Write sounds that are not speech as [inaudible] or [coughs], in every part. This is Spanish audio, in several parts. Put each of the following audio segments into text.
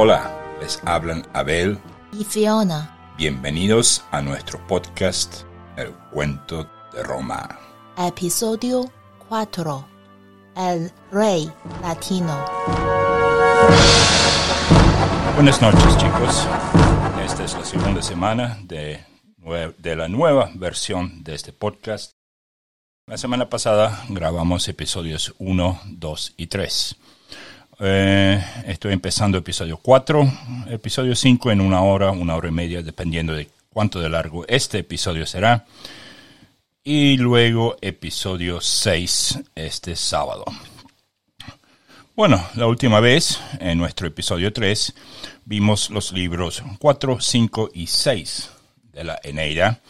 Hola, les hablan Abel y Fiona. Bienvenidos a nuestro podcast El cuento de Roma. Episodio 4. El Rey Latino. Buenas noches chicos. Esta es la segunda semana de, de la nueva versión de este podcast. La semana pasada grabamos episodios 1, 2 y 3. Eh, estoy empezando episodio 4, episodio 5 en una hora, una hora y media, dependiendo de cuánto de largo este episodio será. Y luego episodio 6 este sábado. Bueno, la última vez, en nuestro episodio 3, vimos los libros 4, 5 y 6 de la Eneida.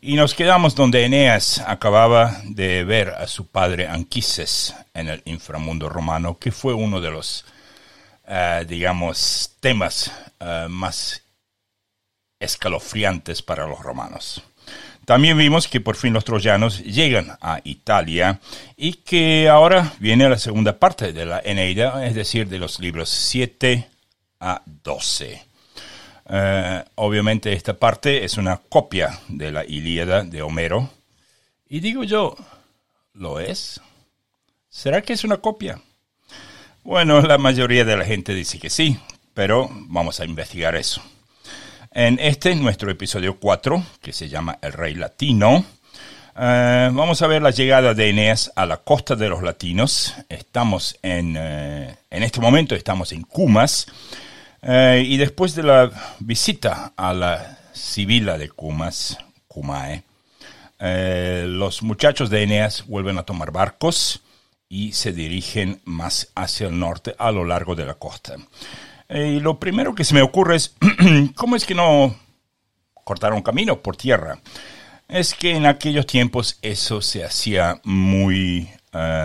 Y nos quedamos donde Eneas acababa de ver a su padre Anquises en el inframundo romano, que fue uno de los, eh, digamos, temas eh, más escalofriantes para los romanos. También vimos que por fin los troyanos llegan a Italia y que ahora viene la segunda parte de la Eneida, es decir, de los libros 7 a 12. Eh, obviamente esta parte es una copia de la Ilíada de Homero. Y digo yo, ¿lo es? ¿Será que es una copia? Bueno, la mayoría de la gente dice que sí, pero vamos a investigar eso. En este, nuestro episodio 4, que se llama El Rey Latino, eh, vamos a ver la llegada de Eneas a la costa de los latinos. Estamos en, eh, en este momento, estamos en Cumas, eh, y después de la visita a la Sibila de Cumas, Cumae, eh, los muchachos de Eneas vuelven a tomar barcos y se dirigen más hacia el norte a lo largo de la costa. Eh, y lo primero que se me ocurre es, [clears throat] ¿cómo es que no cortaron camino por tierra? Es que en aquellos tiempos eso se hacía muy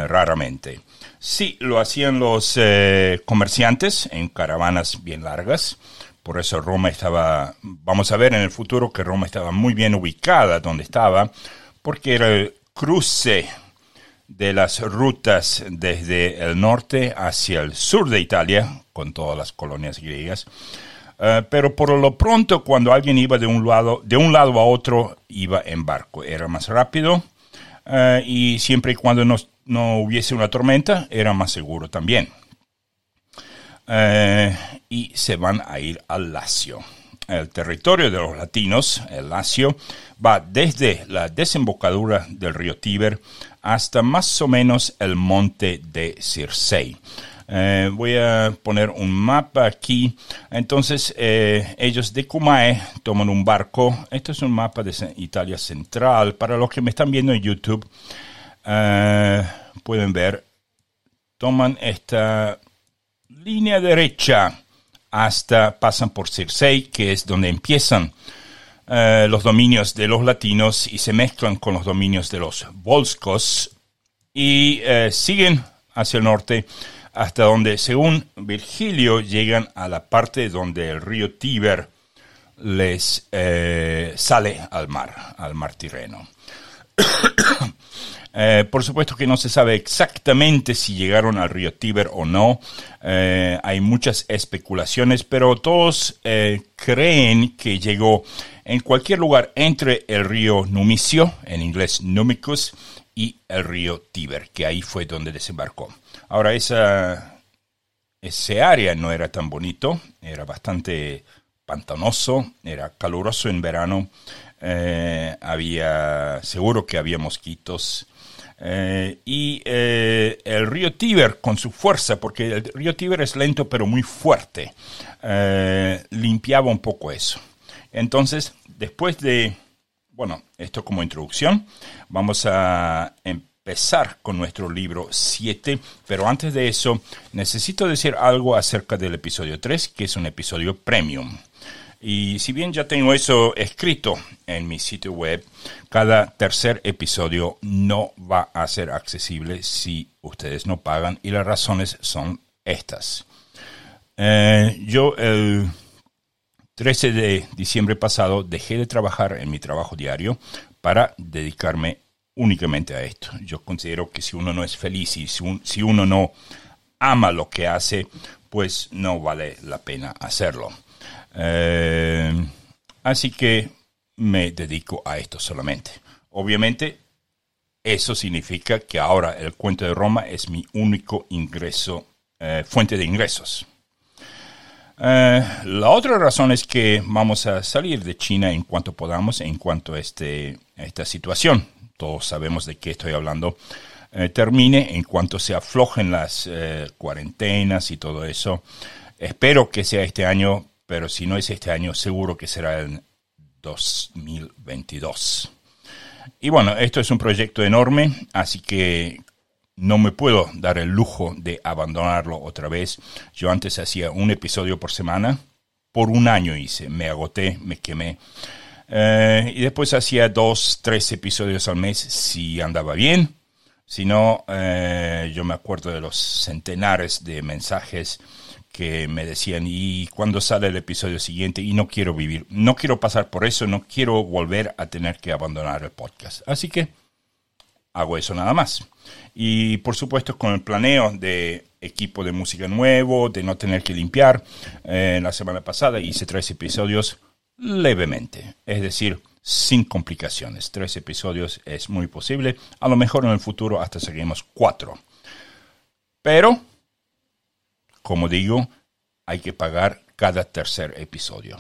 raramente. Sí, lo hacían los eh, comerciantes en caravanas bien largas. Por eso Roma estaba, vamos a ver en el futuro que Roma estaba muy bien ubicada donde estaba, porque era el cruce de las rutas desde el norte hacia el sur de Italia, con todas las colonias griegas. Eh, pero por lo pronto, cuando alguien iba de un lado, de un lado a otro, iba en barco. Era más rápido eh, y siempre y cuando nos no hubiese una tormenta, era más seguro también. Eh, y se van a ir al Lacio. El territorio de los latinos, el Lacio, va desde la desembocadura del río Tíber hasta más o menos el monte de Circei. Eh, voy a poner un mapa aquí. Entonces, eh, ellos de Cumae toman un barco. Esto es un mapa de Italia Central. Para los que me están viendo en YouTube, eh, pueden ver, toman esta línea derecha hasta pasan por Circei, que es donde empiezan eh, los dominios de los latinos y se mezclan con los dominios de los volscos y eh, siguen hacia el norte hasta donde, según Virgilio, llegan a la parte donde el río Tíber les sale al mar, al mar Tirreno. [coughs] Eh, por supuesto que no se sabe exactamente si llegaron al río Tíber o no. Eh, hay muchas especulaciones, pero todos eh, creen que llegó en cualquier lugar entre el río Numicio, en inglés Numicus, y el río Tíber, que ahí fue donde desembarcó. Ahora, esa, ese área no era tan bonito, era bastante pantanoso, era caluroso en verano, había, seguro que había mosquitos, eh, y eh, el río Tíber, con su fuerza, porque el río Tíber es lento pero muy fuerte, eh, limpiaba un poco eso. Entonces, después de, bueno, esto como introducción, vamos a empezar con nuestro libro 7, pero antes de eso, necesito decir algo acerca del episodio 3, que es un episodio premium. Y si bien ya tengo eso escrito en mi sitio web, cada tercer episodio no va a ser accesible si ustedes no pagan y las razones son estas. Eh, yo el 13 de diciembre pasado dejé de trabajar en mi trabajo diario para dedicarme únicamente a esto. Yo considero que si uno no es feliz y si uno no ama lo que hace, pues no vale la pena hacerlo. Eh, así que me dedico a esto solamente. Obviamente, eso significa que ahora el cuento de Roma es mi único ingreso, eh, fuente de ingresos. Eh, la otra razón es que vamos a salir de China en cuanto podamos, en cuanto a, este, esta situación. Todos sabemos de qué estoy hablando. Termine en cuanto se aflojen las cuarentenas y todo eso. Espero que sea este año, pero si no es este año, seguro que será en 2022. Y bueno, esto es un proyecto enorme, así que no me puedo dar el lujo de abandonarlo otra vez. Yo antes hacía un episodio por semana, por un año hice, me agoté, me quemé. Eh, y después hacía dos, tres episodios al mes si andaba bien. Si no, eh, yo me acuerdo de los centenares de mensajes que me decían, ¿y cuándo sale el episodio siguiente? Y no quiero vivir, no quiero pasar por eso, no quiero volver a tener que abandonar el podcast. Así que hago eso nada más. Y por supuesto con el planeo de equipo de música nuevo, de no tener que limpiar. Eh, la semana pasada hice tres episodios levemente, es decir, sin complicaciones. Tres episodios es muy posible. A lo mejor en el futuro hasta seguimos cuatro. Pero, como digo, hay que pagar cada tercer episodio.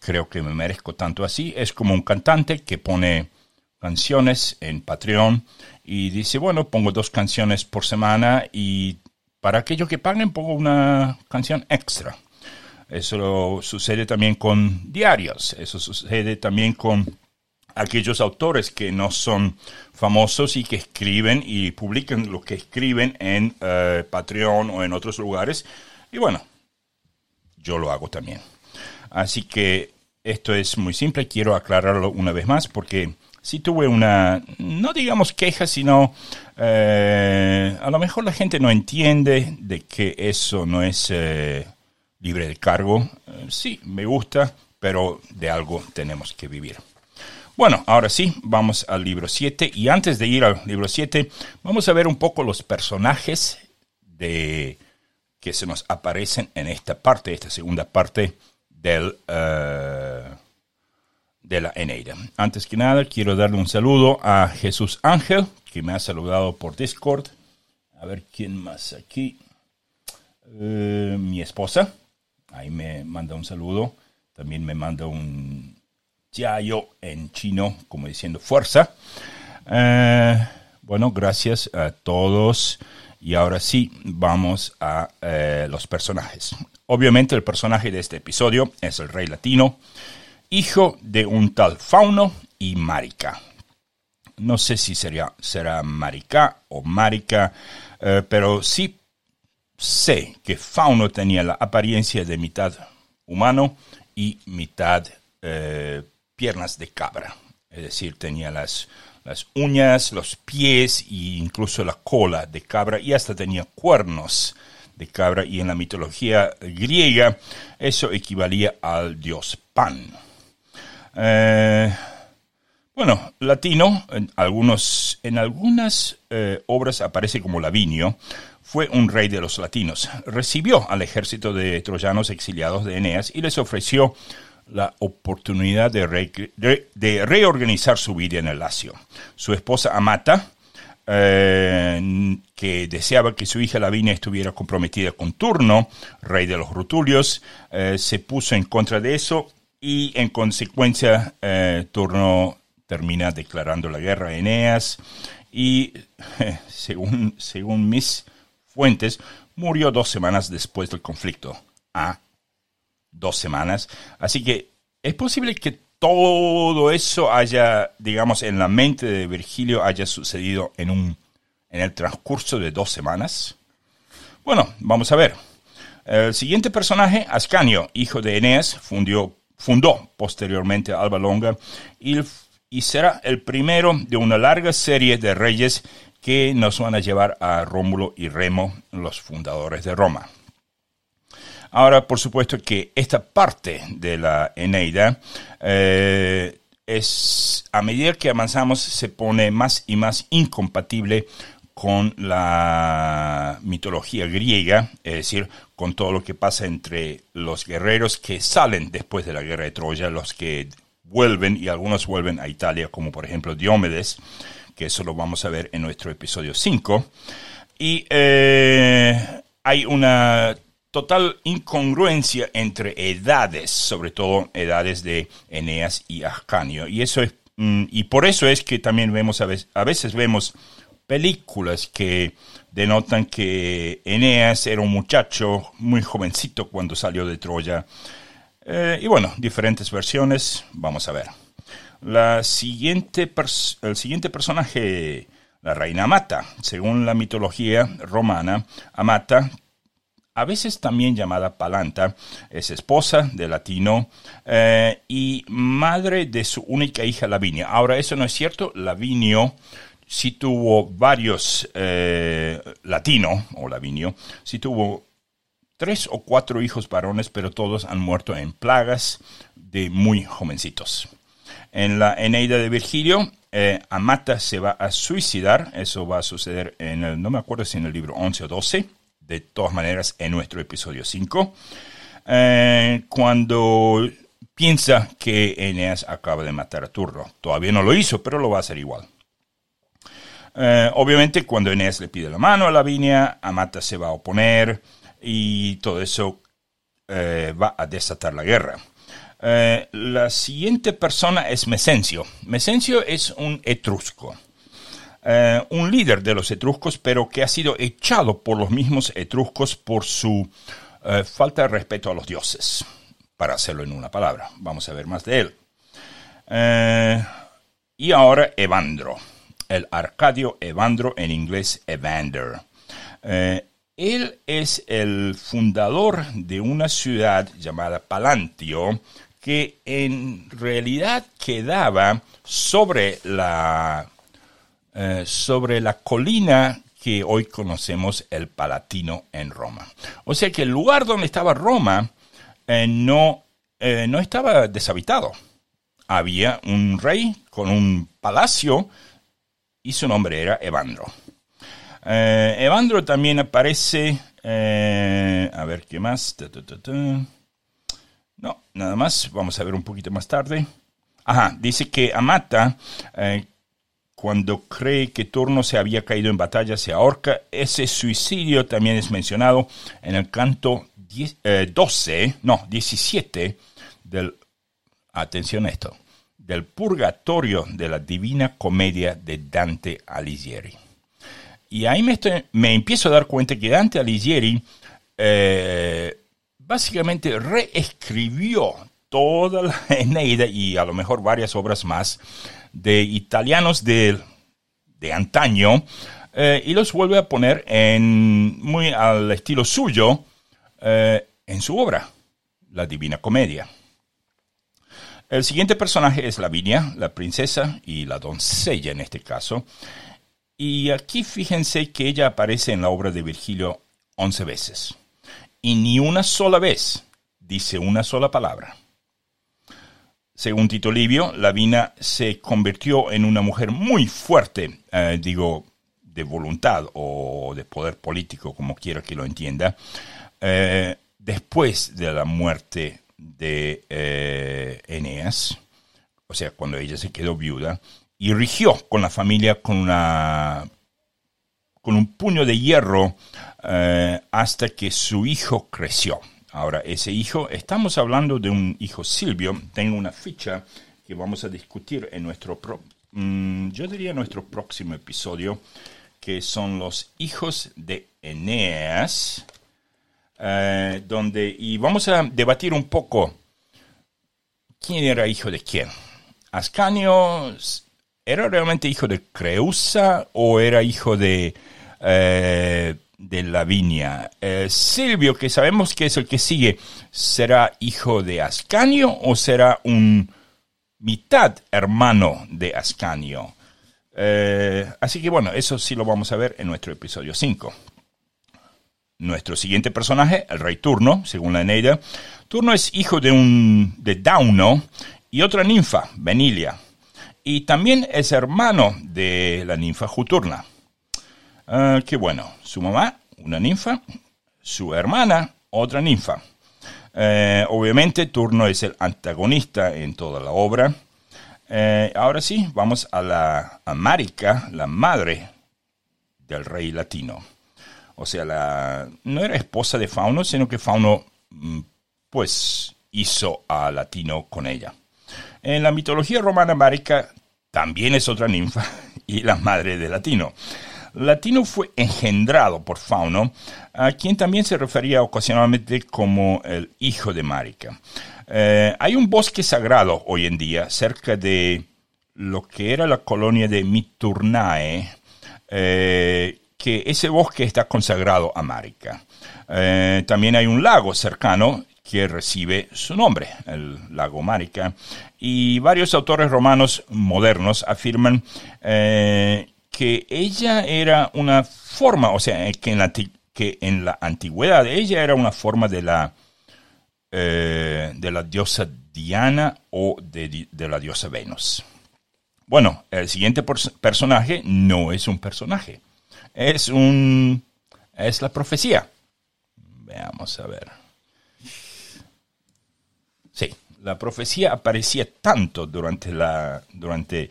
Creo que me merezco tanto así. Es como un cantante que pone canciones en Patreon y dice, bueno, pongo dos canciones por semana y para aquellos que paguen pongo una canción extra. Eso sucede también con diarios, eso sucede también con aquellos autores que no son famosos y que escriben y publican lo que escriben en eh, Patreon o en otros lugares. Y bueno, yo lo hago también. Así que esto es muy simple, quiero aclararlo una vez más porque si tuve una, no digamos queja, sino eh, a lo mejor la gente no entiende de que eso no es eh, libre de cargo. Sí, me gusta, pero de algo tenemos que vivir. Bueno, ahora sí, vamos al libro 7 y antes de ir al libro 7, vamos a ver un poco los personajes de, que se nos aparecen en esta parte, esta segunda parte del de la Eneida. Antes que nada, quiero darle un saludo a Jesús Ángel, que me ha saludado por Discord. A ver quién más aquí. Eh, mi esposa, ahí me manda un saludo. También me manda un yayo en chino, como diciendo fuerza. Eh, bueno, gracias a todos. Y ahora sí, vamos a eh, los personajes. Obviamente el personaje de este episodio es el rey latino hijo de un tal Fauno y Marica. No sé si sería, será Marica o Marica, eh, pero sí sé que Fauno tenía la apariencia de mitad humano y mitad piernas de cabra. Es decir, tenía las, las uñas, los pies e incluso la cola de cabra y hasta tenía cuernos de cabra y en la mitología griega eso equivalía al dios Pan. Eh, bueno, latino, en, algunos, en algunas eh, obras aparece como Lavinio, fue un rey de los latinos. Recibió al ejército de troyanos exiliados de Eneas y les ofreció la oportunidad de, reorganizar su vida en el Lacio. Su esposa Amata, eh, que deseaba que su hija Lavinia estuviera comprometida con Turno, rey de los Rutulios, se puso en contra de eso y en consecuencia eh, Turno termina declarando la guerra a Eneas y según, según mis fuentes murió dos semanas después del conflicto. Ah, dos semanas. Así que es posible que todo eso haya, digamos, en la mente de Virgilio haya sucedido en un en el transcurso de dos semanas. Bueno, vamos a ver. El siguiente personaje, Ascanio, hijo de Eneas, fundió fundó posteriormente Alba Longa y, y será el primero de una larga serie de reyes que nos van a llevar a Rómulo y Remo, los fundadores de Roma. Ahora, por supuesto que esta parte de la Eneida eh, es, a medida que avanzamos, se pone más y más incompatible con la mitología griega, es decir, con todo lo que pasa entre los guerreros que salen después de la guerra de Troya, los que vuelven y algunos vuelven a Italia, como por ejemplo Diomedes, que eso lo vamos a ver en nuestro episodio 5. Y eh, hay una total incongruencia entre edades, sobre todo edades de Eneas y Ascanio. Y, eso es, mm, y por eso es que también vemos, a veces, vemos películas que denotan que Eneas era un muchacho muy jovencito cuando salió de Troya. Eh, y bueno, diferentes versiones, vamos a ver. La siguiente el siguiente personaje, la reina Amata, según la mitología romana, Amata a veces también llamada Palanta, es esposa de Latino eh, y madre de su única hija Lavinia. Ahora, eso no es cierto, Lavinio sí tuvo varios, eh, Latino o Lavinio, sí tuvo tres o cuatro hijos varones, pero todos han muerto en plagas de muy jovencitos. En la Eneida de Virgilio, eh, Amata se va a suicidar, eso va a suceder en el, no me acuerdo si en el libro 11 o 12, de todas maneras en nuestro episodio 5, eh, cuando piensa que Eneas acaba de matar a Turro. Todavía no lo hizo, pero lo va a hacer igual. Eh, obviamente, cuando Eneas le pide la mano a Lavinia, Amata se va a oponer y todo eso eh, va a desatar la guerra. la siguiente persona es Mesencio. Mesencio es un etrusco. Eh, un líder de los etruscos, pero que ha sido echado por los mismos etruscos por su eh, falta de respeto a los dioses, para hacerlo en una palabra. Vamos a ver más de él. Eh, y ahora Evandro, el Arcadio Evandro, en inglés Evander. él es el fundador de una ciudad llamada Palantio, que en realidad quedaba sobre la eh, sobre la colina que hoy conocemos el Palatino en Roma. O sea que el lugar donde estaba Roma eh, no, eh, no estaba deshabitado. Había un rey con un palacio y su nombre era Evandro. Evandro también aparece, a ver qué más. No, nada más, vamos a ver un poquito más tarde. Ajá, dice que Amata, cuando cree que Turno se había caído en batalla, se ahorca. Ese suicidio también es mencionado en el canto 12, eh, no, 17 del, atención esto, del purgatorio de la Divina Comedia de Dante Alighieri. Y ahí me, me empiezo a dar cuenta que Dante Alighieri eh, básicamente reescribió toda la [laughs] Eneida y a lo mejor varias obras más de italianos de, de antaño eh, y los vuelve a poner en, muy al estilo suyo eh, en su obra, La Divina Comedia. El siguiente personaje es Lavinia, la princesa y la doncella en este caso. Y aquí fíjense que ella aparece en la obra de Virgilio once veces. Y ni una sola vez dice una sola palabra. Según Tito Livio, Lavina se convirtió en una mujer muy fuerte, eh, digo, de voluntad o de poder político, como quiera que lo entienda, eh, después de la muerte de eh, Eneas, o sea, cuando ella se quedó viuda, y rigió con la familia con una con un puño de hierro hasta que su hijo creció. Ahora, ese hijo, estamos hablando de un hijo Silvio, tengo una ficha que vamos a discutir en nuestro, mm, yo diría nuestro próximo episodio, que son los hijos de Eneas, eh, donde, y vamos a debatir un poco quién era hijo de quién. Ascanio era realmente hijo de Creusa o era hijo de eh, de Lavinia. Eh, Silvio, que sabemos que es el que sigue, ¿será hijo de Ascanio o será un mitad hermano de Ascanio? Eh, así que bueno, eso sí lo vamos a ver en nuestro episodio 5. Nuestro siguiente personaje, el rey Turno, según la Eneida. Turno es hijo de un de Dauno y otra ninfa, Benilia. Y también es hermano de la ninfa Juturna. Ah, que bueno, su mamá, una ninfa, su hermana, otra ninfa. Eh, obviamente Turno es el antagonista en toda la obra. Eh, ahora sí, vamos a la a Marica, la madre del rey latino. O sea, la, no era esposa de Fauno, sino que Fauno mm, pues hizo a Latino con ella. En la mitología romana, Marica también es otra ninfa [laughs] y la madre de Latino. Latino fue engendrado por Fauno, a quien también se refería ocasionalmente como el hijo de Marica. Eh, hay un bosque sagrado hoy en día cerca de lo que era la colonia de Miturnae, eh, que ese bosque está consagrado a Marica. Eh, también hay un lago cercano que recibe su nombre, el lago Marica, y varios autores romanos modernos afirman que ella era una forma, o sea, que en la, que en la antigüedad ella era una forma de la eh, de la diosa Diana o de, la diosa Venus. Bueno, el siguiente personaje no es un personaje, es un es la profecía. Veamos a ver. Sí, la profecía aparecía tanto durante la durante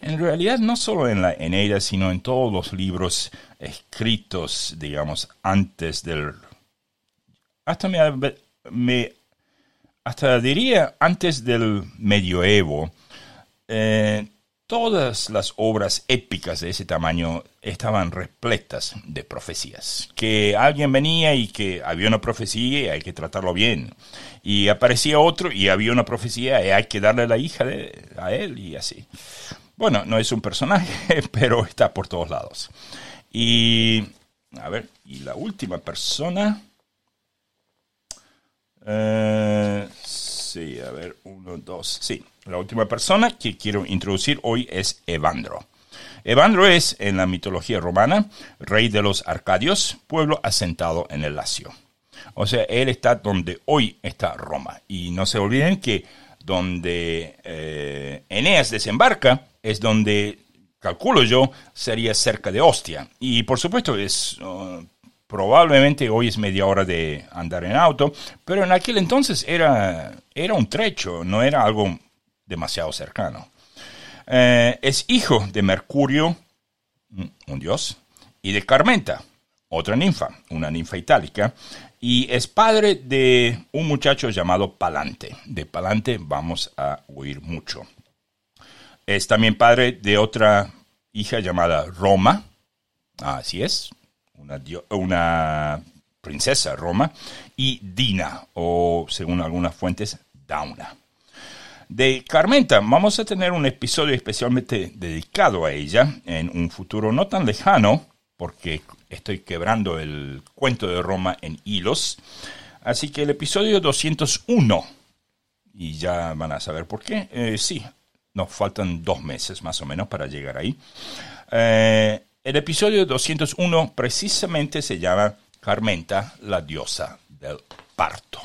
en realidad no solo en la Eneida, sino en todos los libros escritos, digamos, antes del hasta me, me hasta diría antes del medioevo, eh, todas las obras épicas de ese tamaño estaban repletas de profecías. Que alguien venía y que había una profecía y hay que tratarlo bien. Y aparecía otro y había una profecía y hay que darle la hija a él y así. Bueno, no es un personaje, [laughs] pero está por todos lados. Y, a ver, y la última persona... Eh, sí, a ver, uno, dos, sí. La última persona que quiero introducir hoy es Evandro. Evandro es, en la mitología romana, rey de los Arcadios, pueblo asentado en el Lacio. O sea, él está donde hoy está Roma. Y no se olviden que donde eh, Eneas desembarca es donde, calculo yo, sería cerca de Ostia. Y por supuesto es uh, Probablemente hoy es media hora de andar en auto, pero en aquel entonces era, era un trecho, no era algo demasiado cercano. Eh, es hijo de Mercurio, un dios, y de Carmenta, otra ninfa, una ninfa itálica, y es padre de un muchacho llamado Palante. De Palante vamos a oír mucho. Es también padre de otra hija llamada Roma, así es, una, princesa Roma, y Dina, o según algunas fuentes, Dauna. De Carmenta vamos a tener un episodio especialmente dedicado a ella en un futuro no tan lejano, porque estoy quebrando el cuento de Roma en hilos. Así que el episodio 201, y ya van a saber por qué, eh, sí, nos faltan dos meses más o menos para llegar ahí. Eh, el episodio 201 precisamente se llama Carmenta, la diosa del parto.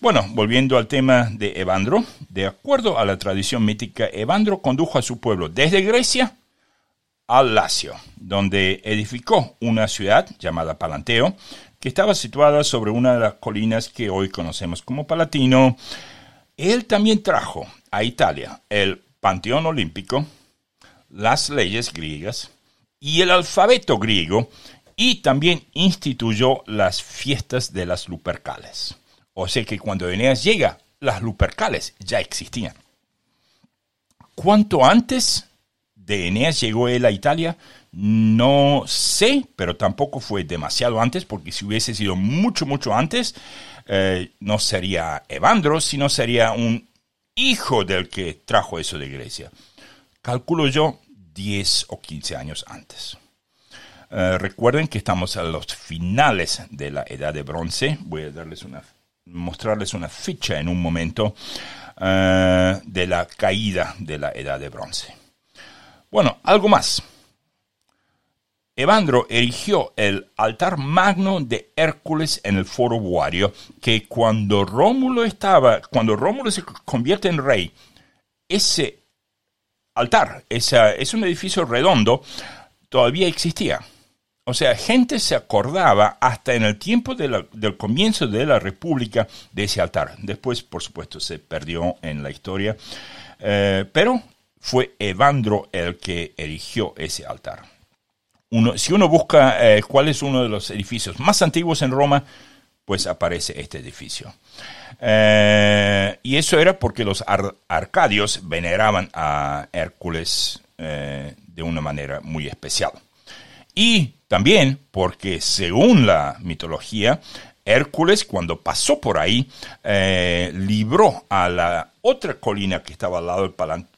Bueno, volviendo al tema de Evandro, de acuerdo a la tradición mítica, Evandro condujo a su pueblo desde Grecia al Lacio, donde edificó una ciudad llamada Palanteo, que estaba situada sobre una de las colinas que hoy conocemos como Palatino. Él también trajo a Italia el Panteón Olímpico, las leyes griegas y el alfabeto griego y también instituyó las fiestas de las Lupercales. O sea que cuando Eneas llega, las Lupercales ya existían. ¿Cuánto antes de Eneas llegó él a Italia? No sé, pero tampoco fue demasiado antes, porque si hubiese sido mucho, mucho antes, eh, no sería Evandro, sino sería un hijo del que trajo eso de Grecia. Calculo yo 10 o 15 años antes. Eh, recuerden que estamos a los finales de la edad de bronce. Voy a darles una, mostrarles una ficha en un momento eh, de la caída de la edad de bronce. Bueno, algo más. Evandro erigió el altar magno de Hércules en el foro Buario, que cuando Rómulo estaba, cuando Rómulo se convierte en rey, ese altar. Es, es un edificio redondo todavía existía. O sea, gente se acordaba hasta en el tiempo del comienzo de la República de ese altar. Después, por supuesto, se perdió en la historia, eh, pero fue Evandro el que erigió ese altar. Si uno busca eh, cuál es uno de los edificios más antiguos en Roma, pues aparece este edificio. Eh, y eso era porque los arcadios veneraban a Hércules de una manera muy especial. Y también porque según la mitología, Hércules cuando pasó por ahí eh, libró a la otra colina que estaba al lado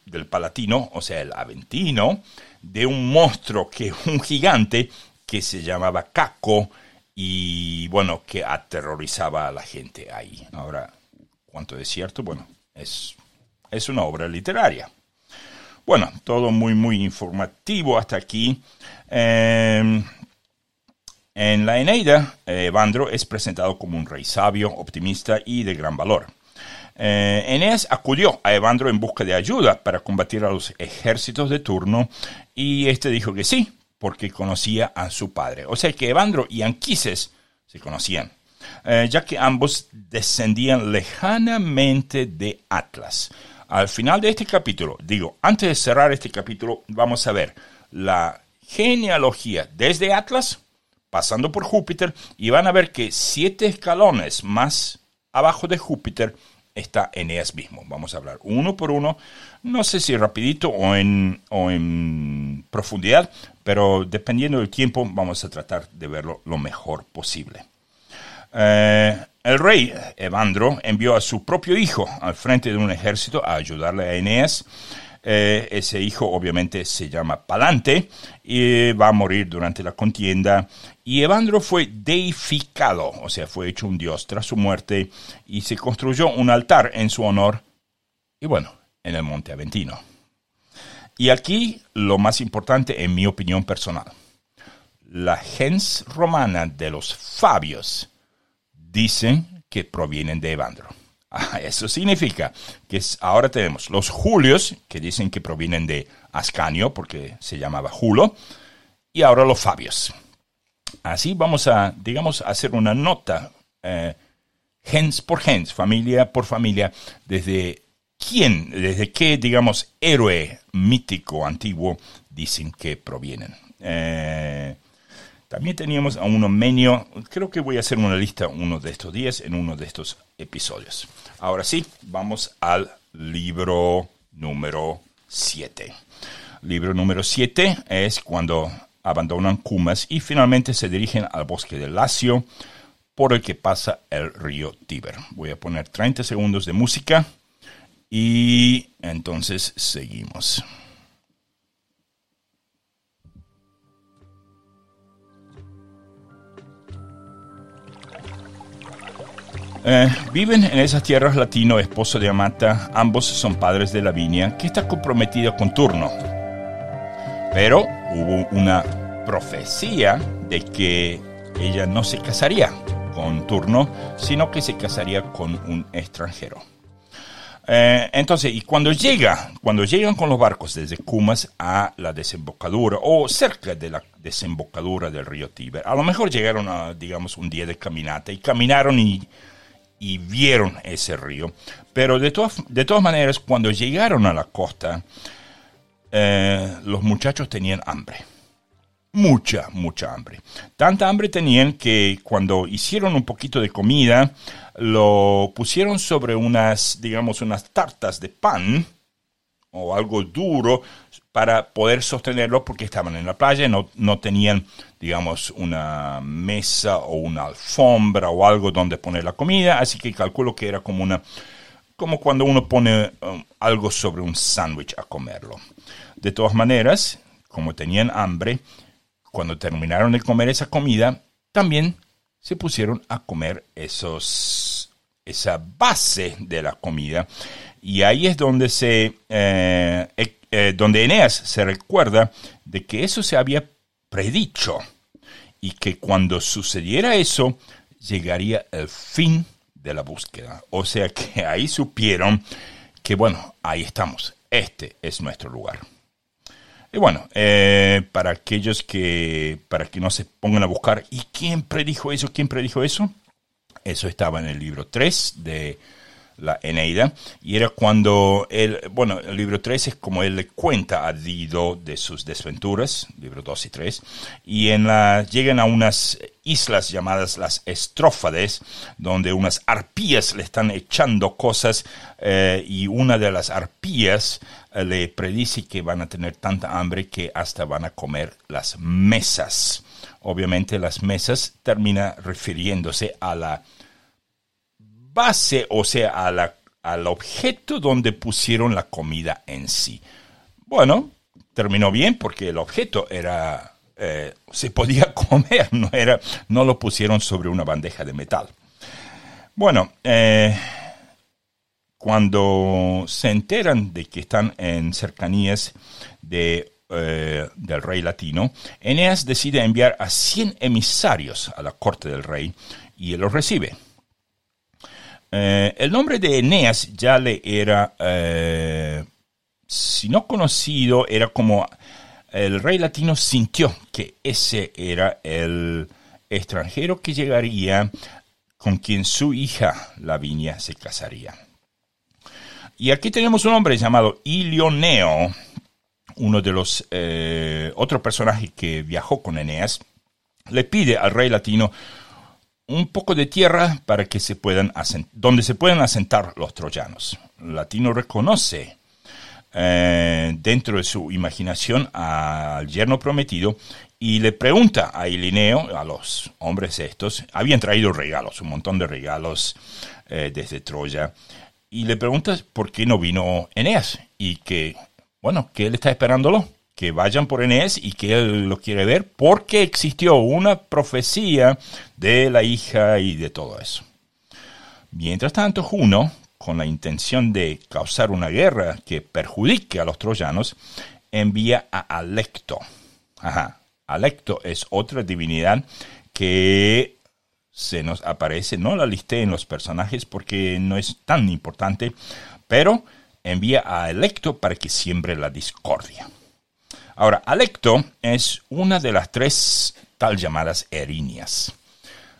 del, Palatino, o sea, el Aventino, de un monstruo que un gigante que se llamaba Caco y bueno, que aterrorizaba a la gente ahí. Ahora, ¿cuánto es cierto? Bueno, es, es una obra literaria. Bueno, todo muy, muy informativo hasta aquí. Eh, en la Eneida, Evandro es presentado como un rey sabio, optimista y de gran valor. Eh, Eneas acudió a Evandro en busca de ayuda para combatir a los ejércitos de turno y este dijo que sí, porque conocía a su padre. O sea que Evandro y Anquises se conocían, eh, ya que ambos descendían lejanamente de Atlas. Al final de este capítulo, digo, antes de cerrar este capítulo, vamos a ver la genealogía desde Atlas pasando por Júpiter y van a ver que siete escalones más abajo de Júpiter está Eneas mismo. Vamos a hablar uno por uno, no sé si rapidito o en, o en profundidad, pero dependiendo del tiempo vamos a tratar de verlo lo mejor posible. Eh, el rey Evandro envió a su propio hijo al frente de un ejército a ayudarle a Eneas eh, ese hijo obviamente se llama Palante y va a morir durante la contienda. Y Evandro fue deificado, o sea, fue hecho un dios tras su muerte y se construyó un altar en su honor. Y bueno, en el Monte Aventino. Y aquí lo más importante, en mi opinión personal. La gens romana de los Fabios dicen que provienen de Evandro. [laughs] Eso significa que ahora tenemos los Julios, que dicen que provienen de Ascanio, porque se llamaba Julo, y ahora los Fabios. Así vamos a, digamos, hacer una nota, eh, gens por gens, familia por familia, desde quién, desde qué, digamos, héroe mítico antiguo dicen que provienen. Eh, también teníamos a un Menio, creo que voy a hacer una lista uno de estos días en uno de estos episodios. Ahora sí, vamos al libro número 7. Libro número 7 es cuando abandonan Cumas y finalmente se dirigen al bosque de Lacio por el que pasa el río Tíber. Voy a poner 30 segundos de música y entonces seguimos. Eh, viven en esas tierras latino, esposo de Amata, ambos son padres de Lavinia, que está comprometida con Turno. Pero hubo una profecía de que ella no se casaría con Turno, sino que se casaría con un extranjero. Eh, entonces, y cuando llega, cuando llegan con los barcos desde Cumas a la desembocadura o cerca de la desembocadura del río Tíber, a lo mejor llegaron a, digamos, un día de caminata y caminaron y y vieron ese río. Pero de todas, de todas maneras, cuando llegaron a la costa, eh, los muchachos tenían hambre. Mucha, mucha hambre. Tanta hambre tenían que cuando hicieron un poquito de comida, lo pusieron sobre unas, digamos, unas tartas de pan o algo duro para poder sostenerlo porque estaban en la playa, no, no tenían, digamos, una mesa o una alfombra o algo donde poner la comida, así que calculo que era como una como cuando uno pone um, algo sobre un sándwich a comerlo. De todas maneras, como tenían hambre, cuando terminaron de comer esa comida, también se pusieron a comer esos, esa base de la comida. Y ahí es donde se eh, eh, donde Eneas se recuerda de que eso se había predicho y que cuando sucediera eso llegaría el fin de la búsqueda. O sea que [laughs] ahí supieron que, bueno, ahí estamos, este es nuestro lugar. Y bueno, eh, para aquellos que, para que no se pongan a buscar, ¿y quién predijo eso? ¿Quién predijo eso? Eso estaba en el libro 3 de la Eneida, y era cuando él, bueno, el libro 3 es como él le cuenta a Dido de sus desventuras, libro 2 y 3, y en la, llegan a unas islas llamadas las estrófades, donde unas arpías le están echando cosas, eh, y una de las arpías eh, le predice que van a tener tanta hambre que hasta van a comer las mesas. Obviamente las mesas termina refiriéndose a la base, o sea, al objeto donde pusieron la comida en sí. Bueno, terminó bien porque el objeto era eh, se podía [laughs] comer, no era, no lo pusieron sobre una bandeja de metal. Bueno, eh, cuando se enteran de que están en cercanías de, eh, del rey latino, Eneas decide enviar a 100 emisarios a la corte del rey y los recibe. Eh, el nombre de Eneas ya le era, eh, si no conocido, era como el rey latino sintió que ese era el extranjero que llegaría con quien su hija Lavinia se casaría. Y aquí tenemos un hombre llamado Ilioneo, uno de los eh, otros personajes que viajó con Eneas, le pide al rey latino un poco de tierra para que se puedan donde se puedan asentar los troyanos. Latino reconoce eh, dentro de su imaginación al yerno prometido y le pregunta a Ilineo, a los hombres estos, habían traído regalos, un montón de regalos eh, desde Troya, y le pregunta por qué no vino Eneas y que, bueno, que él está esperándolo que vayan por Eneas y que él lo quiere ver porque existió una profecía de la hija y de todo eso. Mientras tanto, Juno, con la intención de causar una guerra que perjudique a los troyanos, envía a Alecto. Ajá, Alecto es otra divinidad que se nos aparece, no la listé en los personajes porque no es tan importante, pero envía a Alecto para que siembre la discordia. Ahora, Alecto es una de las tres tal llamadas erinias.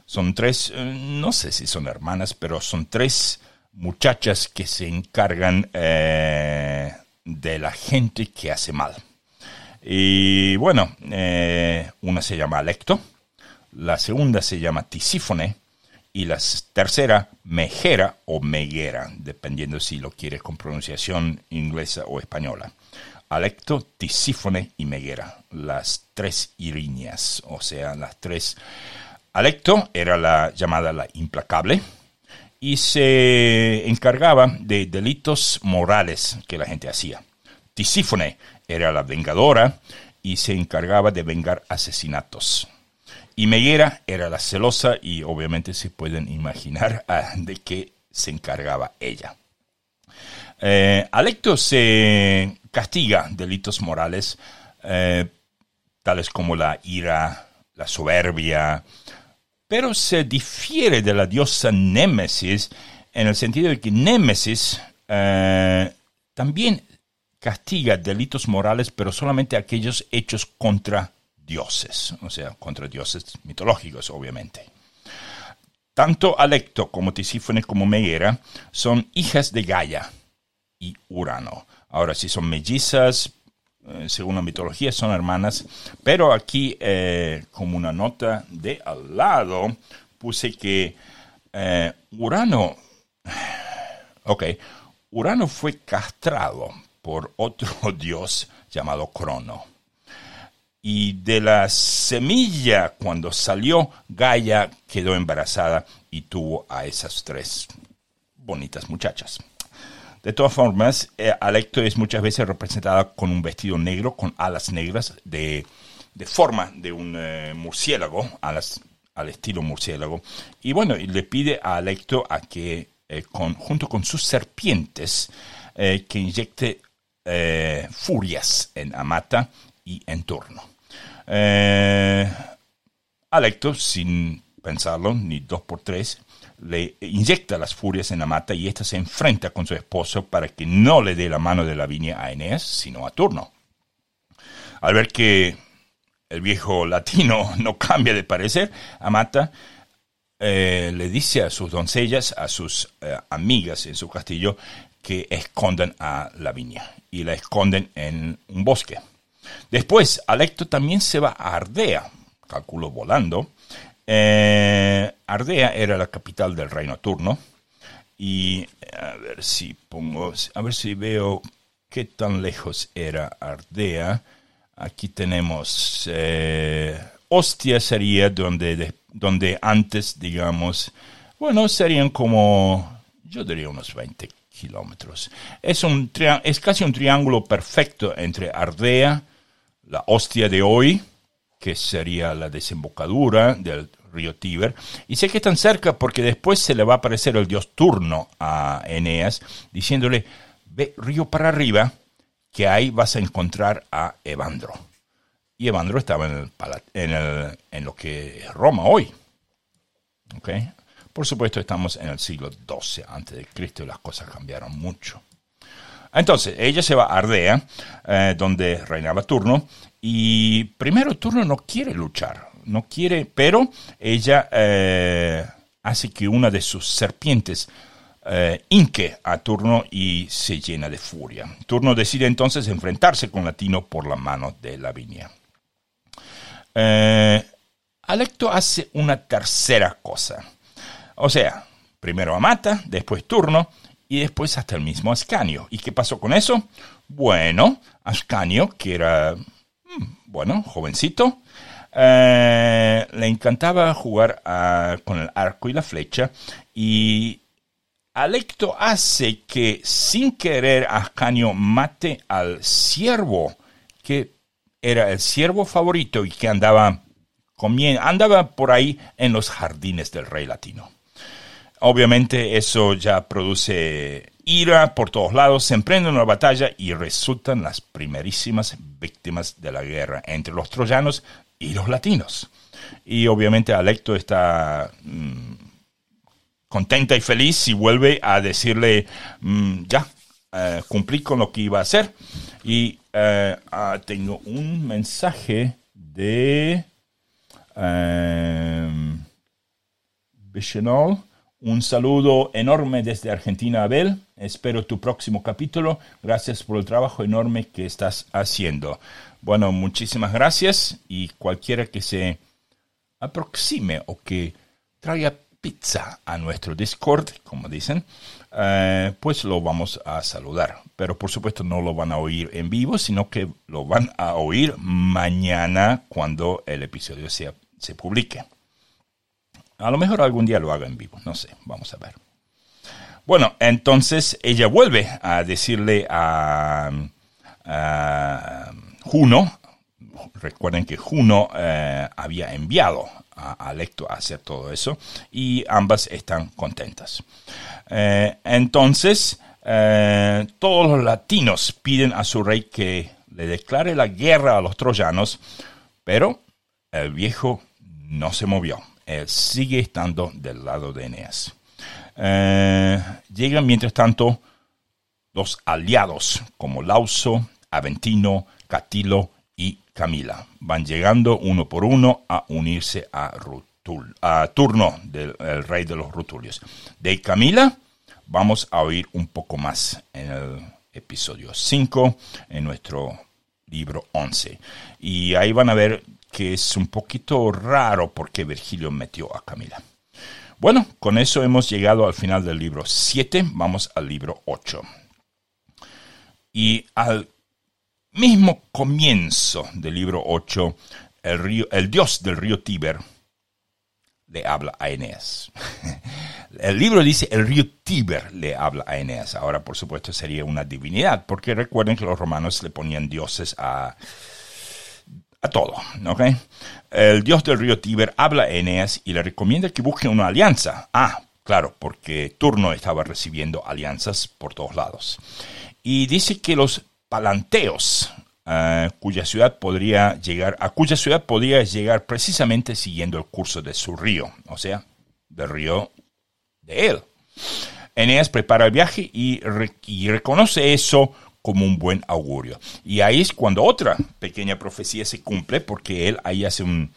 Son tres, eh, no sé si son hermanas, pero son tres muchachas que se encargan eh, de la gente que hace mal. Y bueno, eh, una se llama Alecto, la segunda se llama Tisífone y la tercera Megera o Meguera, dependiendo si lo quieres con pronunciación inglesa o española. Alecto, Tisífone y Meguera, las tres iriñas, o sea, las tres. Alecto era la llamada la implacable y se encargaba de delitos morales que la gente hacía. Tisífone era la vengadora y se encargaba de vengar asesinatos. Y Meguera era la celosa y obviamente se pueden imaginar [laughs] de qué se encargaba ella. Eh, Alecto se castiga delitos morales eh, tales como la ira, la soberbia, pero se difiere de la diosa Némesis en el sentido de que Némesis eh, también castiga delitos morales, pero solamente aquellos hechos contra dioses, o sea, contra dioses mitológicos, obviamente. Tanto Alecto como Tisífone como Megera son hijas de Gaia y Urano. Ahora, si son mellizas, eh, según la mitología, son hermanas, pero aquí, eh, como una nota de al lado, puse que eh, Urano, [sighs] ok, Urano fue castrado por otro [laughs] dios llamado Crono. Y de la semilla, cuando salió, Gaia quedó embarazada y tuvo a esas tres bonitas muchachas. De todas formas, eh, Alecto es muchas veces representada con un vestido negro, con alas negras, de, forma de un eh, murciélago, alas, al estilo murciélago. Y bueno, le pide a Alecto a que, eh, junto con sus serpientes, que inyecte furias en Amata y en Turno. Alecto, sin pensarlo, ni dos por tres, le inyecta las furias en la mata y ésta se enfrenta con su esposo para que no le dé la mano de la viña a Eneas, sino a Turno. Al ver que el viejo latino [laughs] no cambia de parecer, Amata eh, le dice a sus doncellas, a sus eh, amigas en su castillo, que escondan a la viña y la esconden en un bosque. Después, Alecto también se va a Ardea, calculo volando. Eh, Ardea era la capital del reino turno. Y a ver si pongo, a ver si veo qué tan lejos era Ardea. Aquí tenemos eh, Ostia sería donde, donde antes, digamos, bueno, serían como, yo diría unos 20 kilómetros. Es, un es casi un triángulo perfecto entre Ardea, la Ostia de hoy, que sería la desembocadura del río Tíber, y sé que están cerca porque después se le va a aparecer el dios Turno a Eneas, diciéndole, ve río para arriba, que ahí vas a encontrar a Evandro. Y Evandro estaba en, el, en, lo que es Roma hoy. ¿Okay? Por supuesto, estamos en el siglo XII antes y las cosas cambiaron mucho. Entonces, ella se va a Ardea, eh, donde reinaba Turno, y primero Turno no quiere luchar, no quiere, pero ella eh, hace que una de sus serpientes eh, inque a Turno y se llena de furia. Turno decide entonces enfrentarse con Latino por la mano de Lavinia. Eh, Alecto hace una tercera cosa. O sea, primero a Mata, después Turno y después hasta el mismo Ascanio. ¿Y qué pasó con eso? Bueno, Ascanio, que era, mm, bueno, jovencito, eh, le encantaba jugar ah, con el arco y la flecha y Alecto hace que sin querer Ascanio mate al siervo, que era el siervo favorito y que andaba, comiendo, andaba por ahí en los jardines del rey latino. Obviamente eso ya produce ira por todos lados, se emprende una batalla y resultan las primerísimas víctimas de la guerra entre los troyanos y los latinos. Y obviamente Alecto está mm, contenta y feliz y vuelve a decirle, mm, ya, eh, cumplí con lo que iba a hacer. Y eh, ah, tengo un mensaje de eh, Un saludo enorme desde Argentina, Abel. Espero tu próximo capítulo. Gracias por el trabajo enorme que estás haciendo. Bueno, muchísimas gracias y cualquiera que se aproxime o que traiga pizza a nuestro Discord, como dicen, eh, pues lo vamos a saludar. Pero por supuesto no lo van a oír en vivo, sino que lo van a oír mañana cuando el episodio se, se publique. A lo mejor algún día lo haga en vivo, no sé, vamos a ver. Bueno, entonces ella vuelve a decirle a, Juno, recuerden que Juno eh, había enviado a Alecto a hacer todo eso y ambas están contentas. Eh, entonces, eh, todos los latinos piden a su rey que le declare la guerra a los troyanos, pero el viejo no se movió. Él sigue estando del lado de Eneas. Eh, llegan mientras tanto los aliados como Lauso, Aventino, Catilo y Camila. Van llegando uno por uno a unirse a, Rutul, a Turno, del rey de los Rutulios. De Camila vamos a oír un poco más en el episodio 5, en nuestro libro 11. Y ahí van a ver que es un poquito raro porque Virgilio metió a Camila. Bueno, con eso hemos llegado al final del libro 7, vamos al libro 8. Y al mismo comienzo del libro 8, el, el dios del río Tíber le habla a Eneas. [laughs] El libro dice el río Tíber le habla a Eneas. Ahora, por supuesto, sería una divinidad, porque recuerden que los romanos le ponían dioses a, a todo. El dios del río Tíber habla a Eneas y le recomienda que busque una alianza. Ah, claro, porque Turno estaba recibiendo alianzas por todos lados. Y dice que los palanteos, uh, cuya ciudad podría llegar, a cuya ciudad podría llegar precisamente siguiendo el curso de su río, o sea, del río de él. Eneas prepara el viaje y, reconoce eso como un buen augurio. Y ahí es cuando otra pequeña profecía se cumple, porque él ahí hace un,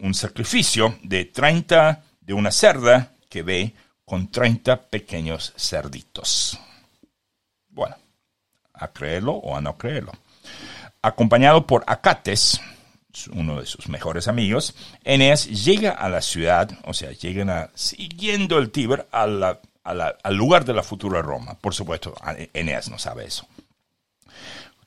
un sacrificio de 30 de una cerda que ve con 30 pequeños cerditos. Bueno, a creerlo o a no creerlo. Acompañado por Acates, uno de sus mejores amigos, Eneas llega a la ciudad, o sea, llegan siguiendo el Tíber al lugar de la futura Roma. Por supuesto, Eneas no sabe eso.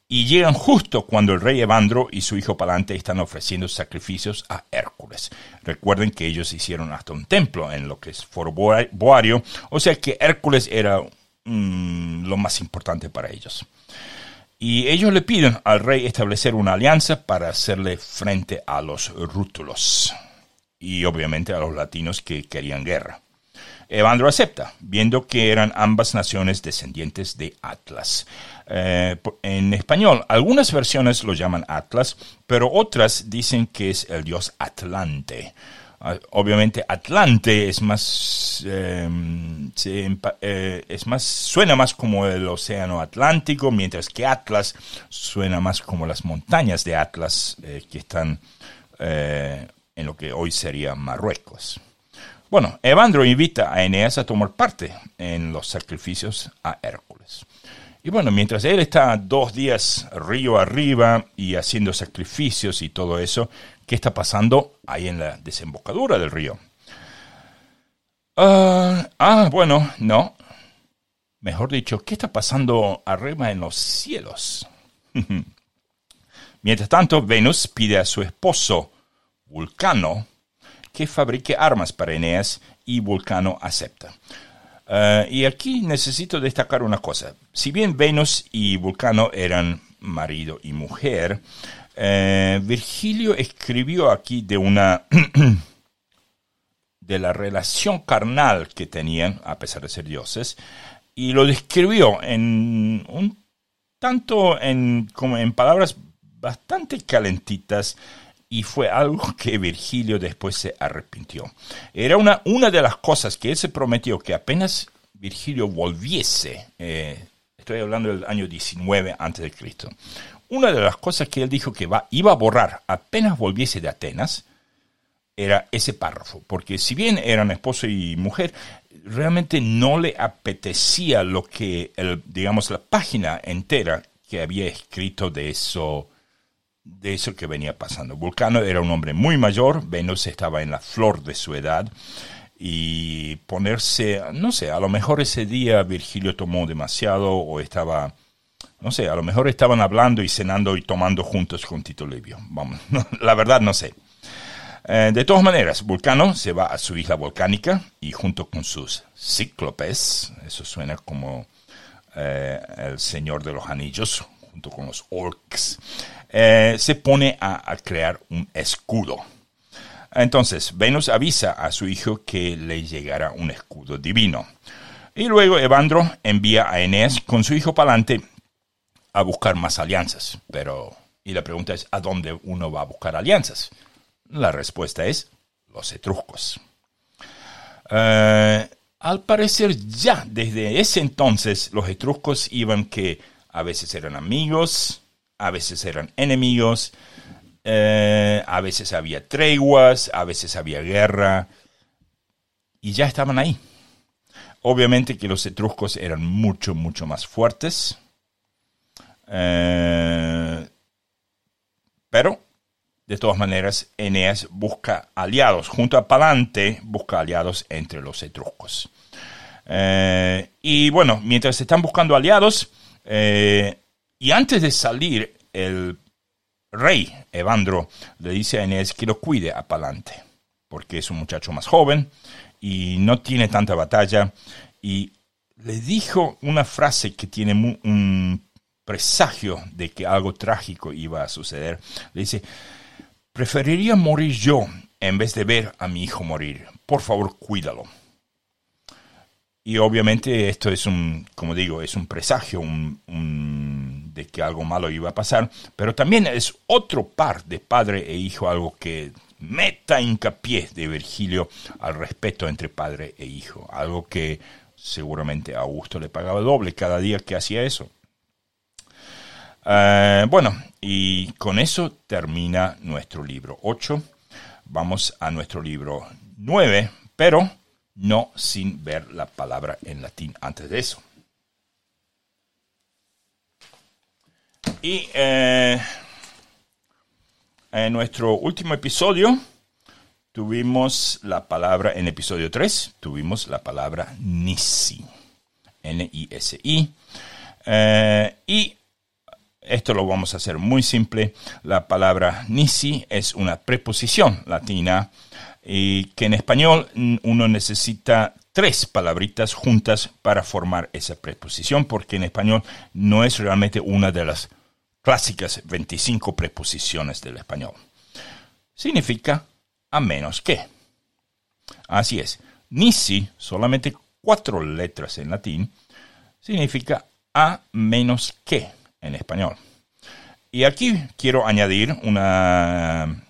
Y llegan justo cuando el rey Evandro y su hijo Palante están ofreciendo sacrificios a Hércules. Recuerden que ellos hicieron hasta un templo en lo que es Foro Boario, o sea que Hércules era mm, lo más importante para ellos. Y ellos le piden al rey establecer una alianza para hacerle frente a los rútulos y obviamente a los latinos que querían guerra. Evandro acepta, viendo que eran ambas naciones descendientes de Atlas. Eh, en español, algunas versiones lo llaman Atlas, pero otras dicen que es el dios Atlante. Ah, obviamente Atlante es más, em, eh, es más, suena más como el océano Atlántico, mientras que Atlas suena más como las montañas de Atlas eh, que están en lo que hoy sería Marruecos. Bueno, Evandro invita a Eneas a tomar parte en los sacrificios a Hércules. Y bueno, mientras él está dos días río arriba y haciendo sacrificios y todo eso, ¿qué está pasando ahí en la desembocadura del río? ah, ah bueno, no. Mejor dicho, ¿qué está pasando arriba en los cielos? [laughs] Mientras tanto, Venus pide a su esposo, Vulcano, que fabrique armas para Eneas y Vulcano acepta. Eh, y aquí necesito destacar una cosa. Si bien Venus y Vulcano eran marido y mujer, eh, Virgilio escribió aquí de una [clears throat] de la relación carnal que tenían, a pesar de ser dioses, y lo describió en un tanto en, como en palabras bastante calentitas y fue algo [laughs] que Virgilio después se arrepintió. Era una, una de las cosas que él se prometió que apenas Virgilio volviese, eh, estoy hablando del año 19 a.C., una de las cosas que él dijo que va, iba a borrar apenas volviese de Atenas era ese párrafo, porque si bien eran esposo y mujer, realmente no le apetecía lo que, el, digamos, la página entera que había escrito de eso de eso que venía pasando. Vulcano era un hombre muy mayor, Venus estaba en la flor de su edad y ponerse, no sé, a lo mejor ese día Virgilio tomó demasiado o estaba, no sé, a lo mejor estaban hablando y cenando y tomando juntos con Tito Livio. Vamos, [laughs] la verdad no sé. Eh, de todas maneras, Vulcano se va a su isla volcánica y junto con sus cíclopes, eso suena como eh, el Señor de los Anillos, junto con los orcs, eh, se pone a, crear un escudo. Entonces, Venus avisa a su hijo que le llegará un escudo divino. Y luego Evandro envía a Eneas con su hijo Palante a buscar más alianzas. Pero, y la pregunta es, ¿a dónde uno va a buscar alianzas? La respuesta es, los etruscos. Eh, al parecer ya desde ese entonces los etruscos iban que a veces eran amigos, a veces eran enemigos, eh, a veces había treguas, a veces había guerra, y ya estaban ahí. Obviamente que los etruscos eran mucho, mucho más fuertes, eh, pero de todas maneras Eneas busca aliados, junto a Palante busca aliados entre los etruscos. Eh, y bueno, mientras están buscando aliados, y antes de salir, el rey Evandro le dice a Eneas que lo cuide a Palante, porque es un muchacho más joven y no tiene tanta batalla. Y le dijo una frase que tiene un presagio de que algo trágico iba a suceder. Le dice, preferiría morir yo en vez de ver a mi hijo morir. Por favor, cuídalo. Y obviamente esto es un, como digo, es un presagio de que algo malo iba a pasar, pero también es otro par de padre e hijo, algo que meta hincapié de Virgilio al respeto entre padre e hijo, algo que seguramente Augusto le pagaba doble cada día que hacía eso. Eh, bueno, y con eso termina nuestro libro 8. Vamos a nuestro libro 9, pero no sin ver la palabra en latín antes de eso. Y eh, en nuestro último episodio tuvimos la palabra, en episodio 3, tuvimos la palabra nisi, N-I-S-I. Eh, y esto lo vamos a hacer muy simple. La palabra nisi es una preposición latina y que en español uno necesita tres palabritas juntas para formar esa preposición, porque en español no es realmente una de las clásicas 25 preposiciones del español. Significa a menos que. Así es, nisi, solamente cuatro letras en latín, significa a menos que en español. Y aquí quiero añadir una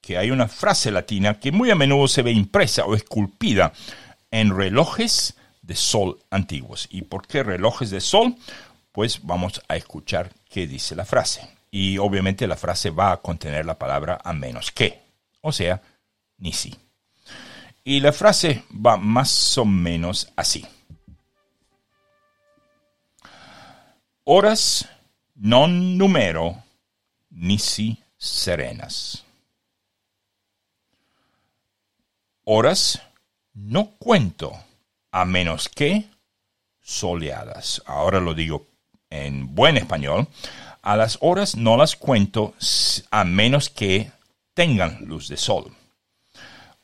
que hay una frase latina que muy a menudo se ve impresa o esculpida en relojes de sol antiguos. ¿Y por qué relojes de sol? Pues vamos a escuchar qué dice la frase. Y obviamente la frase va a contener la palabra a menos que, o sea, ni si. Y la frase va más o menos así. Horas non numero nisi serenas. Horas no cuento a menos que soleadas. Ahora lo digo en buen español, a las horas no las cuento a menos que tengan luz de sol.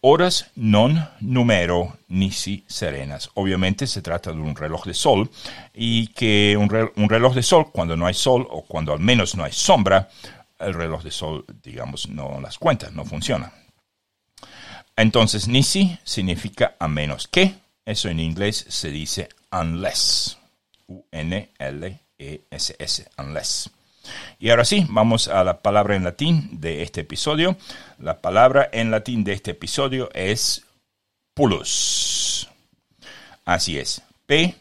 Horas non numero nisi serenas. Obviamente se trata de un reloj de sol y que un, reloj de sol cuando no hay sol o cuando al menos no hay sombra, el reloj de sol, digamos, no las cuenta, no funciona. Entonces nisi significa a menos que. Eso en inglés se dice unless. U-N-L e-S-S, unless. Y ahora sí, vamos a la palabra en latín de este episodio. La palabra en latín de este episodio es pulus. Así es, P-U-L-L-U-S,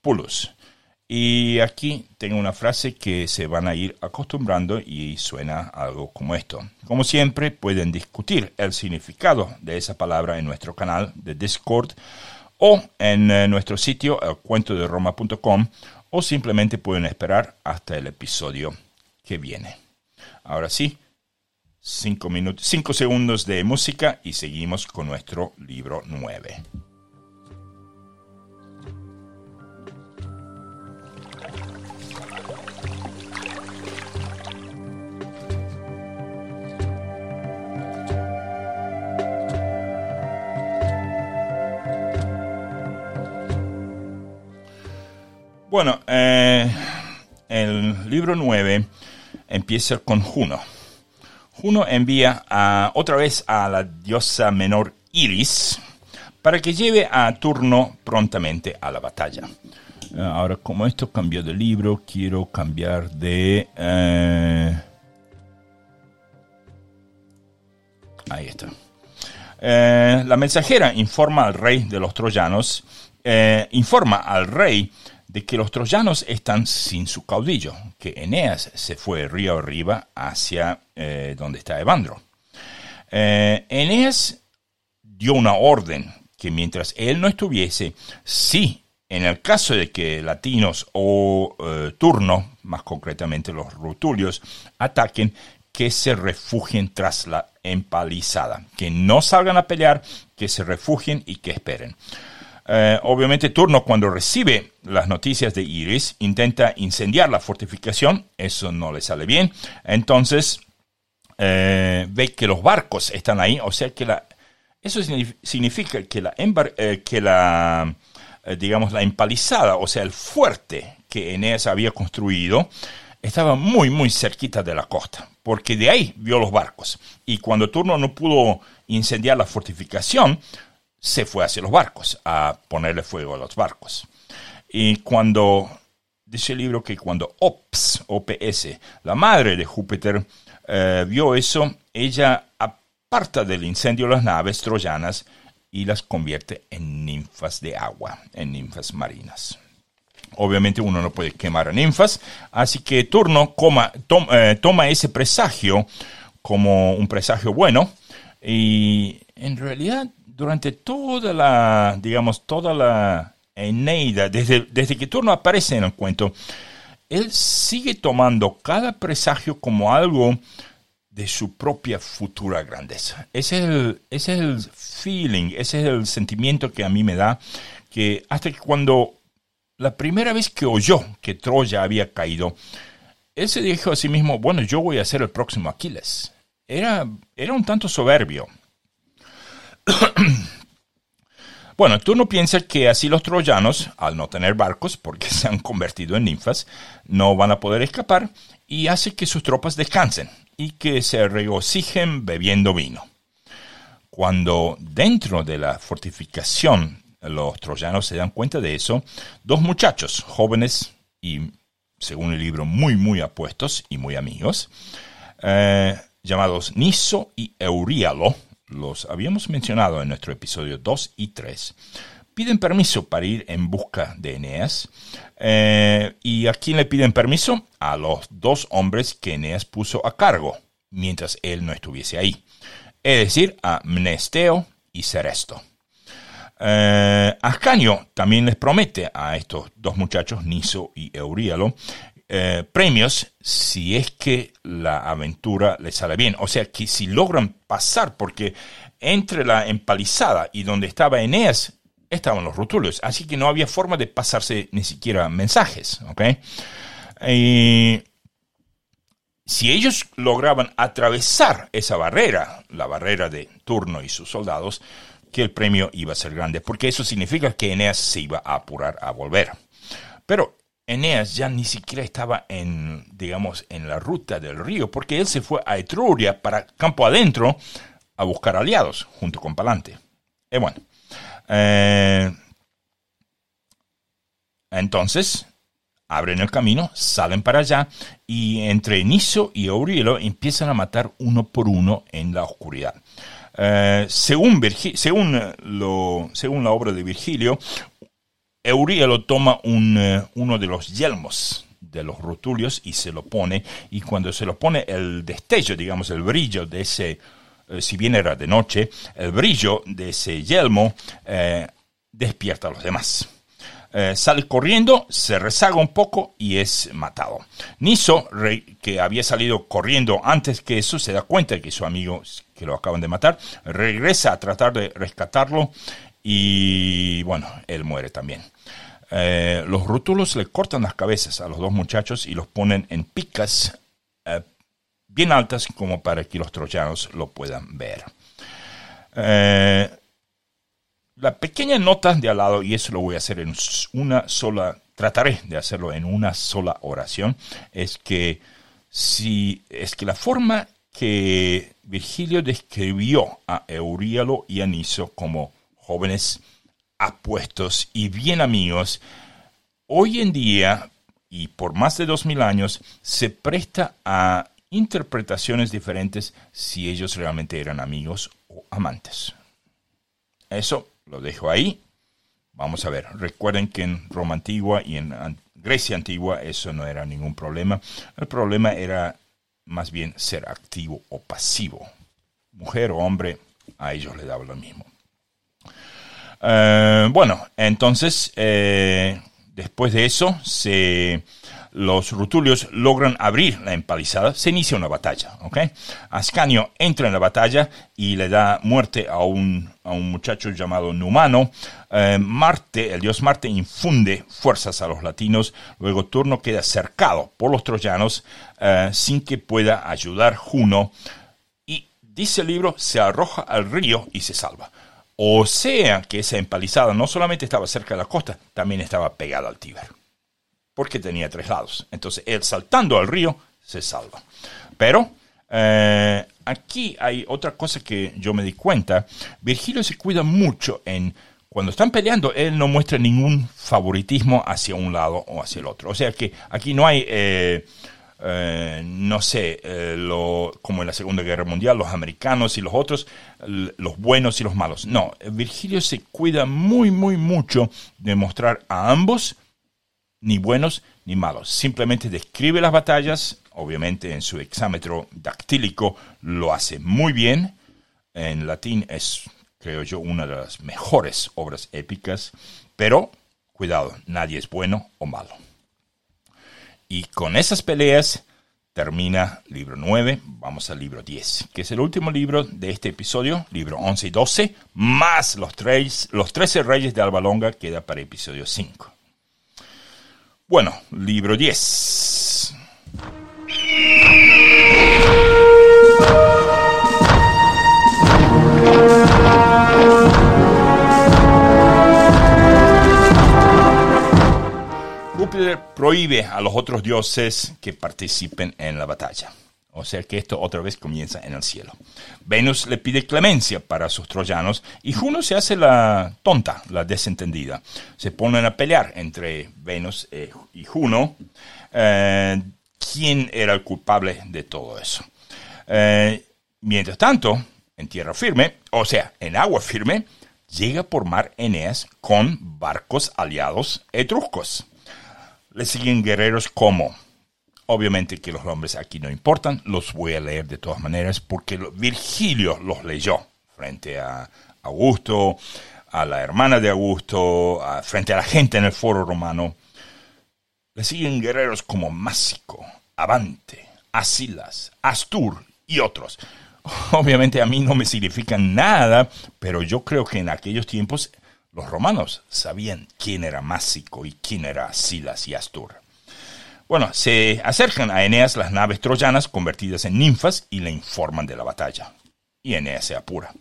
pulus. Y aquí tengo una frase que se van a ir acostumbrando y suena algo como esto. Como siempre, pueden discutir el significado de esa palabra en nuestro canal de Discord o en eh, nuestro sitio elcuentoderoma.com o simplemente pueden esperar hasta el episodio que viene. Ahora sí, cinco, cinco segundos de música y seguimos con nuestro libro 9. Bueno, eh, el libro 9 empieza con Juno. Juno envía otra vez a la diosa menor Iris para que lleve a Turno prontamente a la batalla. Eh, ahora, como esto cambió de libro, quiero cambiar de... Eh, ahí está. la mensajera informa al rey de los troyanos, informa al rey de que los troyanos están sin su caudillo, que Eneas se fue río arriba hacia eh, donde está Evandro. Eh, Eneas dio una orden que mientras él no estuviese, sí, en el caso de que latinos o eh, turno, más concretamente los rutulios, ataquen, que se refugien tras la empalizada, que no salgan a pelear, que se refugien y que esperen. Eh, obviamente Turno cuando recibe las noticias de Iris intenta incendiar la fortificación, eso no le sale bien, entonces eh, ve que los barcos están ahí, o sea que la, eso significa que la, eh, que la digamos, la empalizada, o sea, el fuerte que Eneas había construido, estaba muy, muy cerquita de la costa, porque de ahí vio los barcos. Y cuando Turno no pudo incendiar la fortificación, se fue hacia los barcos, a ponerle fuego a los barcos. Y cuando, dice el libro que cuando Ops, OPS, la madre de Júpiter, eh, vio eso, ella aparta del incendio las naves troyanas y las convierte en ninfas de agua, en ninfas marinas. Obviamente uno no puede quemar a ninfas, así que Turno eh, toma ese presagio como un presagio bueno y en realidad durante toda la, digamos, toda la Eneida, desde, desde que Turno aparece en el cuento, él sigue tomando cada presagio como algo de su propia futura grandeza. Ese es el, es el feeling, ese es el sentimiento que a mí me da, que hasta que cuando la primera vez que oyó que Troya había caído, él se dijo a sí mismo, bueno, yo voy a ser el próximo Aquiles. Era, era un tanto soberbio. [coughs] bueno, tú no piensas que así los troyanos, al no tener barcos, porque [laughs] se han convertido en ninfas, no van a poder escapar y hace que sus tropas descansen y que se regocijen bebiendo vino. Cuando dentro de la fortificación los troyanos se dan cuenta de eso, dos muchachos jóvenes y, según el libro, muy, muy apuestos y muy amigos, eh, llamados Niso y Euríalo, los habíamos mencionado en nuestro episodio 2 y 3, piden permiso para ir en busca de Eneas. Eh, ¿Y a quién le piden permiso? A los dos hombres que Eneas puso a cargo mientras él no estuviese ahí, es decir, a Mnesteo y Ceresto. Eh, Ascanio también les promete a estos dos muchachos, Niso y Euríalo, eh, premios si es que la aventura les sale bien. O sea, que si logran pasar, porque entre la empalizada y donde estaba Eneas estaban los rutulios, así que no había forma de pasarse ni siquiera mensajes. ¿ok? Y si ellos lograban atravesar esa barrera, la barrera de Turno y sus soldados, que el premio iba a ser grande, porque eso significa que Eneas se iba a apurar a volver. Pero Eneas ya ni siquiera estaba en, digamos, en la ruta del río, porque él se fue a Etruria para campo adentro a buscar aliados junto con Palante. Y bueno, eh, entonces abren el camino, salen para allá y entre Niso y Aurelio empiezan a matar uno por uno en la oscuridad. Eh, según, según, lo, según la obra de Virgilio, Eurielo toma eh, uno de los yelmos de los rutulios y se lo pone, y cuando se lo pone el destello, digamos, el brillo de ese, eh, si bien era de noche, el brillo de ese yelmo despierta a los demás. Eh, sale corriendo, se rezaga un poco y es matado. Niso, que había salido corriendo antes que eso, se da cuenta de que su amigo, que lo acaban de matar, regresa a tratar de rescatarlo y bueno, él muere también. Eh, los rútulos le cortan las cabezas a los dos muchachos y los ponen en picas eh, bien altas como para que los troyanos lo puedan ver la pequeña nota de al lado, y eso lo voy a hacer en una sola, trataré de hacerlo en una sola oración, es que si es que la forma que Virgilio describió a Euríalo y a Niso como jóvenes apuestos y bien amigos, hoy en día y por más de dos mil años se presta a interpretaciones diferentes si ellos realmente eran amigos o amantes. Eso lo dejo ahí. Vamos a ver. Recuerden que en Roma antigua y en Grecia antigua eso no era ningún problema. El problema era más bien ser activo o pasivo. Mujer o hombre, a ellos les daba lo mismo. Eh, bueno, entonces, eh, después de eso, se los rutulios logran abrir la empalizada, se inicia una batalla. Ascanio entra en la batalla y le da muerte a un, muchacho llamado Numano. Eh, Marte, el dios Marte, infunde fuerzas a los latinos. Luego Turno queda cercado por los troyanos sin que pueda ayudar Juno. Y dice el libro, se arroja al río y se salva. O sea que esa empalizada no solamente estaba cerca de la costa, también estaba pegada al Tíber porque tenía tres lados. Entonces él saltando al río se salva. Pero eh, aquí hay otra cosa que yo me di cuenta. Virgilio se cuida mucho en... Cuando están peleando, él no muestra ningún favoritismo hacia un lado o hacia el otro. O sea que aquí no hay... Eh, eh, no sé, eh, lo, como en la Segunda Guerra Mundial, los americanos y los otros, los buenos y los malos. No, Virgilio se cuida muy, muy mucho de mostrar a ambos ni buenos ni malos. Simplemente describe las batallas, obviamente en su exámetro dactílico lo hace muy bien. En latín es, creo yo, una de las mejores obras épicas, pero cuidado, nadie es bueno o malo. Y con esas peleas termina libro 9, vamos al libro 10, que es el último libro de este episodio, libro 11 y 12, más los, tres, los 13 reyes de Alba Longa queda para episodio 5. Bueno, libro 10. Prohíbe a los otros dioses que participen en la batalla. O sea que esto otra vez comienza en el cielo. Venus le pide clemencia para sus troyanos y Juno se hace la tonta, la desentendida. Se ponen a pelear entre Venus eh, y Juno. Eh, ¿Quién era el culpable de todo eso? Eh, mientras tanto, en tierra firme, o sea, en agua firme, llega por mar Eneas con barcos aliados etruscos le siguen guerreros como, obviamente que los nombres aquí no importan, los voy a leer de todas maneras porque Virgilio los leyó frente a Augusto, a la hermana de Augusto, frente a la gente en el foro romano. Le siguen guerreros como Másico, Avante, Asilas, Astur y otros. [laughs] Obviamente a mí no me significan nada, pero yo creo que en aquellos tiempos los romanos sabían quién era Másico y quién era Silas y Astur. Bueno, se acercan a Eneas las naves troyanas convertidas en ninfas y le informan de la batalla. Y Eneas se apura.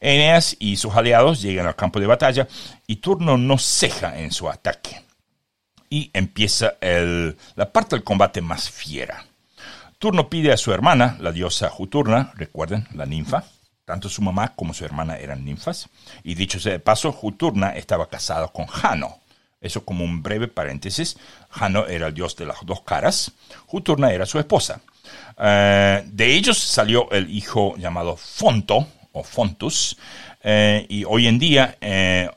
Eneas y sus aliados llegan al campo de batalla y Turno no ceja en su ataque. Y empieza la parte del combate más fiera. Turno pide a su hermana, la diosa Juturna, recuerden, la ninfa, tanto su mamá como su hermana eran ninfas. Y dicho sea de paso, Juturna estaba casado con Jano. Eso como un breve paréntesis. Jano era el dios de las dos caras. Juturna era su esposa. Eh, de ellos salió el hijo llamado Fonto o Fontus. Eh, y hoy en día, eh,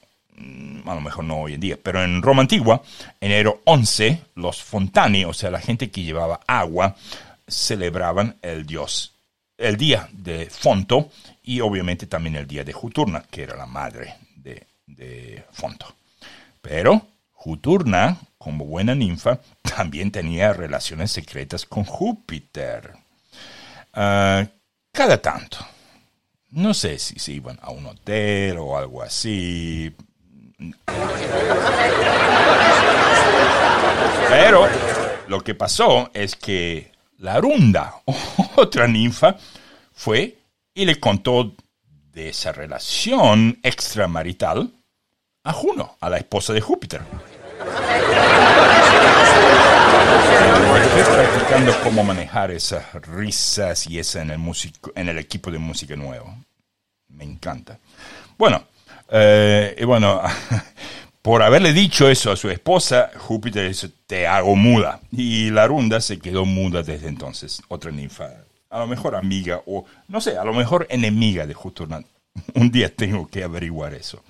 a lo mejor no hoy en día, pero en Roma antigua, enero 11, los Fontani, o sea, la gente que llevaba agua, celebraban el dios, el día de Fonto y obviamente también el día de Juturna, que era la madre de, de Fonto. Pero Juturna, como buena ninfa, [laughs] también tenía relaciones secretas con Júpiter. Ah, cada tanto. No sé si se iban a un hotel o algo así. Pero lo que pasó es que la Runda, [laughs] otra ninfa, fue y le contó de esa relación extramarital a Juno, a la esposa de Júpiter. Estoy practicando cómo manejar esas risas y esa en el, equipo de música nuevo. Me encanta. Bueno, eh, y bueno, [laughs] por haberle dicho eso a su esposa, Júpiter dice, te hago muda. Y la runda se quedó muda desde entonces, otra ninfa a lo mejor amiga o, no sé, a lo mejor enemiga de Juturna. [laughs] Un día tengo que averiguar eso.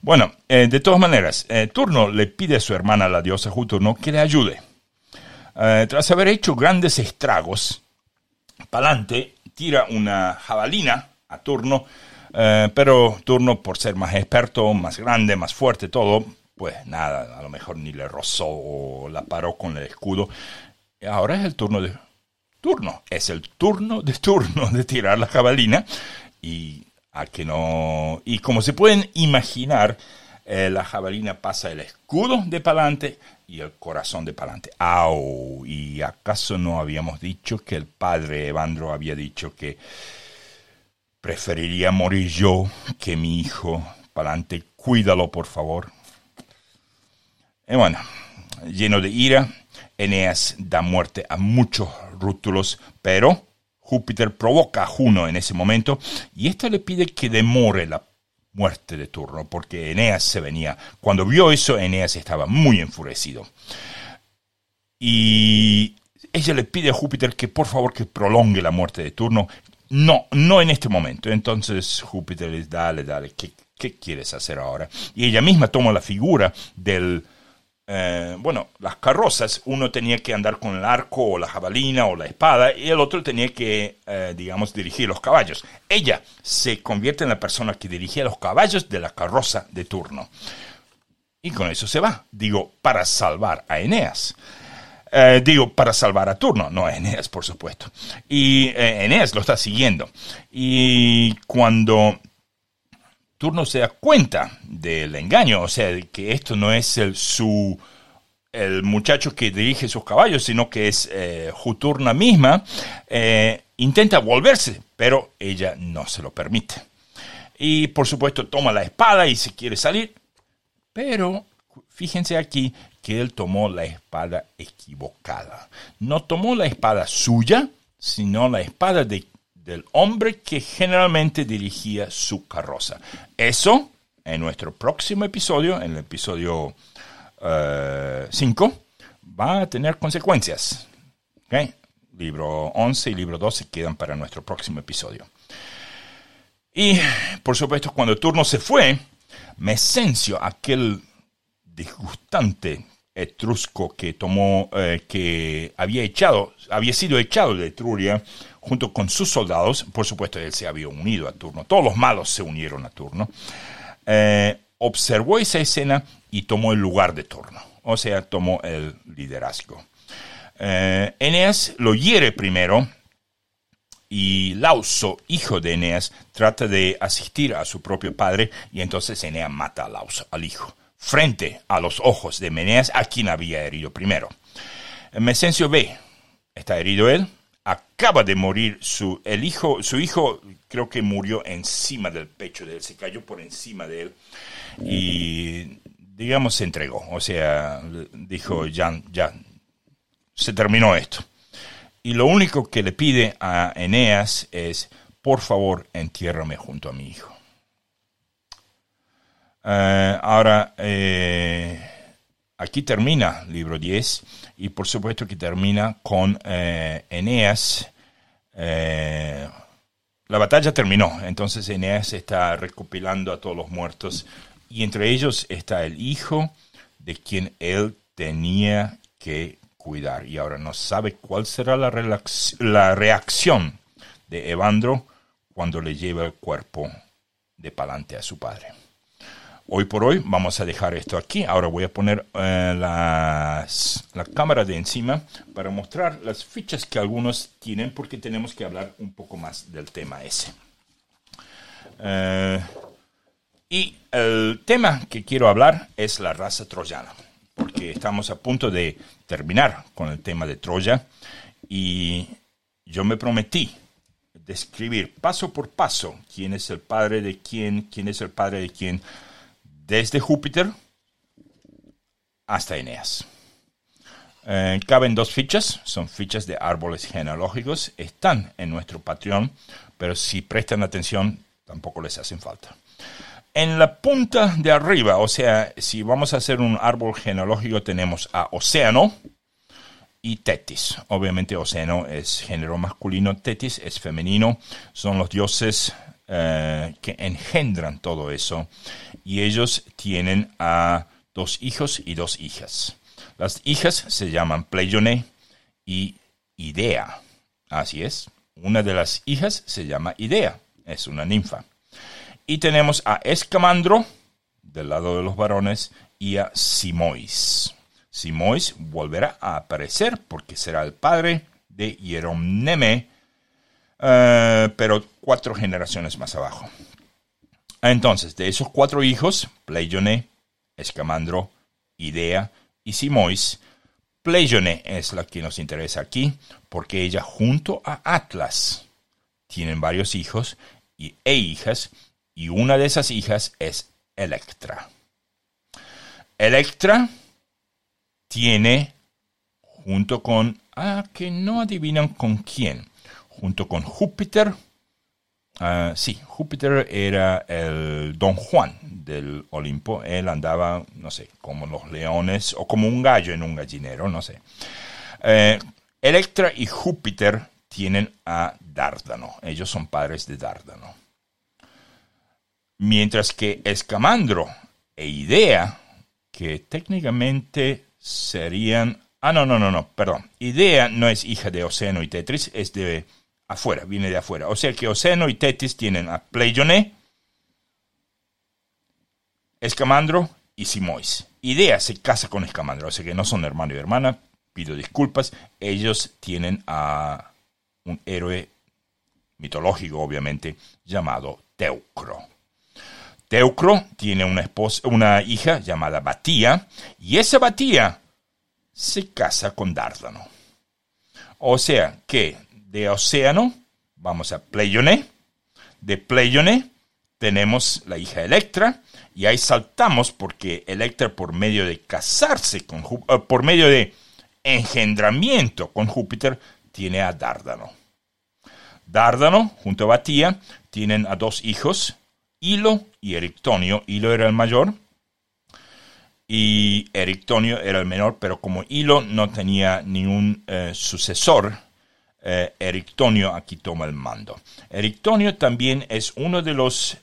Bueno, eh, de todas maneras, eh, Turno le pide a su hermana, la diosa Juturno, que le ayude. Eh, tras haber hecho grandes estragos, Palante tira una jabalina a Turno, pero Turno, por ser más experto, más grande, más fuerte, todo, pues nada, a lo mejor ni le rozó o la paró con el escudo. Ahora es el turno de turno. Es el turno de turno de tirar la jabalina y a que no y como se pueden imaginar eh, la jabalina pasa el escudo de palante y el corazón de palante. ¡Au! ¿Y acaso no habíamos dicho que el padre Evandro había dicho que preferiría morir yo que mi hijo? Palante, cuídalo, por favor. Y bueno, lleno de ira, Eneas da muerte a muchos rútulos, pero Júpiter provoca a Juno en ese momento y ésta le pide que demore la muerte de Turno, porque Eneas se venía. Cuando vio eso, Eneas estaba muy enfurecido. Y ella le pide a Júpiter que por favor que prolongue la muerte de Turno. No, no en este momento. Entonces Júpiter le dice, dale, dale, ¿qué, qué quieres hacer ahora? Y ella misma toma la figura del, eh, bueno, las carrozas, uno tenía que andar con el arco o la jabalina o la espada y el otro tenía que, eh, digamos, dirigir los caballos. Ella se convierte en la persona que dirigía los caballos de la carroza de turno. Y con eso se va, digo, para salvar a Eneas. Eh, digo, para salvar a Turno, no a Eneas, por supuesto. Y Eneas lo está siguiendo. Y cuando Turno se da cuenta del engaño, o sea, que esto no es el, su, el muchacho que dirige sus caballos, sino que es eh, Juturna misma, eh, intenta volverse, pero ella no se lo permite. Y por supuesto toma la espada y se quiere salir, pero fíjense aquí que él tomó la espada equivocada. No tomó la espada suya, sino la espada de del hombre que generalmente dirigía su carroza. Eso, en nuestro próximo episodio, en el episodio 5, eh, va a tener consecuencias. Libro 11 y libro 12 quedan para nuestro próximo episodio. Y, por supuesto, cuando el turno se fue, Mesencio, aquel disgustante etrusco que tomó, eh, que había echado, había sido echado de Etruria, junto con sus soldados, por supuesto él se había unido a turno, todos los malos se unieron a turno, eh, observó esa escena y tomó el lugar de turno, o sea, tomó el liderazgo. Eh, Eneas lo hiere primero y Lauso, hijo de Eneas, trata de asistir a su propio padre y entonces Eneas mata a Lauso, al hijo, frente a los ojos de Eneas, a quien había herido primero. Mesencio ve, está herido él, acaba de morir su, el hijo, su hijo creo que murió encima del pecho de él, se cayó por encima de él y digamos se entregó, o sea, dijo ya, ya, se terminó esto. Y lo único que le pide a Eneas es, por favor, entiérrame junto a mi hijo. Eh, ahora, eh, aquí termina libro 10 y por supuesto que termina con eh, Eneas. La batalla terminó, entonces Eneas está recopilando a todos los muertos y entre ellos está el hijo de quien él tenía que cuidar y ahora no sabe cuál será la, la reacción de Evandro cuando le lleva el cuerpo de palante a su padre. Hoy por hoy vamos a dejar esto aquí. Ahora voy a poner eh, la cámara de encima para mostrar las fichas que algunos tienen porque tenemos que hablar un poco más del tema ese. Eh, y el tema que quiero hablar es la raza troyana, porque estamos a punto de terminar con el tema de Troya y yo me prometí describir paso por paso quién es el padre de quién, quién es el padre de quién desde Júpiter hasta Eneas. Eh, caben dos fichas, son fichas de árboles genealógicos, están en nuestro Patreon, pero si prestan atención tampoco les hacen falta. En la punta de arriba, o sea, si vamos a hacer un árbol genealógico, tenemos a Océano y Tetis. Obviamente Océano es género masculino, Tetis es femenino, son los dioses eh, que engendran todo eso. Y ellos tienen a dos hijos y dos hijas. Las hijas se llaman Pleione y Idea. Así es. Una de las hijas se llama Idea. Es una ninfa. Y tenemos a Escamandro, del lado de los varones, y a Simois. Simois volverá a aparecer porque será el padre de Hieromneme, eh, pero cuatro generaciones más abajo. Entonces, de esos cuatro hijos, Pleione, Escamandro, Idea y Simois, Pleione es la que nos interesa aquí, porque ella junto a Atlas tienen varios hijos y, e hijas, y una de esas hijas es Electra. Electra tiene, junto con, ah, que no adivinan con quién, junto con Júpiter. Ah, sí, Júpiter era el Don Juan del Olimpo. Él andaba, no sé, como los leones o como un gallo en un gallinero, no sé. Eh, Electra y Júpiter tienen a Dárdano. Ellos son padres de Dárdano. Mientras que Escamandro e Idea, que técnicamente serían... Ah, no, no, no, no, perdón. Idea no es hija de Océano y Tetris, es de afuera, viene de afuera. O sea que Océano y Tetris tienen a Pleione, Escamandro y Simois. Idea se casa con Escamandro, o sea que no son hermano y hermana, pido disculpas. Ellos tienen a un héroe mitológico, obviamente, llamado Teucro. Teucro tiene una, esposa, una hija llamada Batía, y esa Batía se casa con Dárdano. O sea que de Océano vamos a Pleione, de Pleione tenemos la hija Electra, y ahí saltamos porque Electra por medio de casarse con eh, por medio de engendramiento con Júpiter, tiene a Dárdano. Dárdano, junto a Batía, tienen a dos hijos, Hilo y Erictonio. Hilo era el mayor y Erictonio era el menor, pero como Hilo no tenía ningún eh, sucesor, eh, aquí toma el mando. Erictonio también es uno de los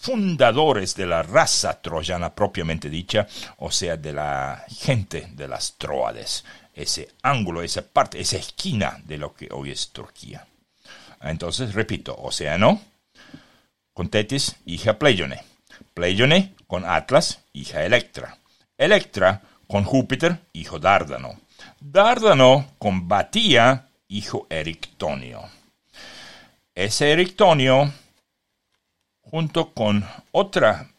fundadores de la raza troyana propiamente dicha, o sea, de la gente de las Troades, ese ángulo, esa parte, esa esquina de lo que hoy es Turquía. Entonces, repito, Océano con Tetis, hija Pleione. Pleione con Atlas, hija Electra. Electra con Júpiter, hijo Dárdano. Dárdano con Batía, hijo Erictonio. Ese Erictonio junto con otra,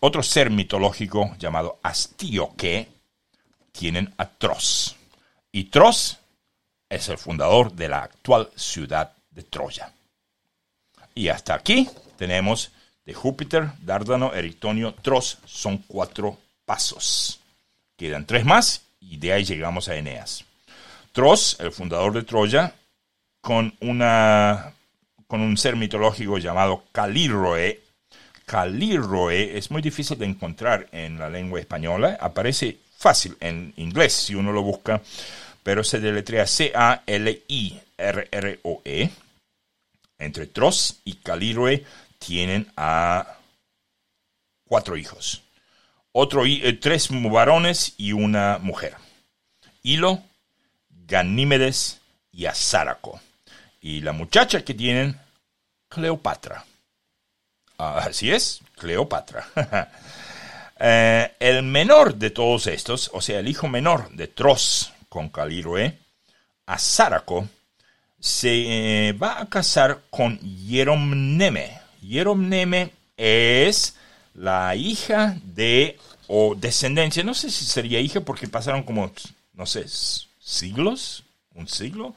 otro ser mitológico llamado Astíoque, tienen a Tros. Y Tros es el fundador de la actual ciudad de Troya. Y hasta aquí tenemos de Júpiter, Dárdano, Erictonio, Tros. Son cuatro pasos. Quedan tres más y de ahí llegamos a Eneas. Tros, el fundador de Troya, con una con un ser mitológico llamado Calirroe. Calirroe es muy difícil de encontrar en la lengua española, aparece fácil en inglés si uno lo busca, pero se deletrea C-A-L-I-R-R-O-E. Entre Tros y Calirroe tienen a cuatro hijos. Otro, eh, tres varones y una mujer. Hilo, Ganímedes y Azáraco. Y la muchacha que tienen, Cleopatra. Ah, así es, Cleopatra. [laughs] Eh, el menor de todos estos, o sea, el hijo menor de Tros con Caliroe, Azáraco, se eh, va a casar con Hieromneme. Hieromneme es la hija de, o descendencia, no sé si sería hija porque pasaron como, no sé, siglos, un siglo,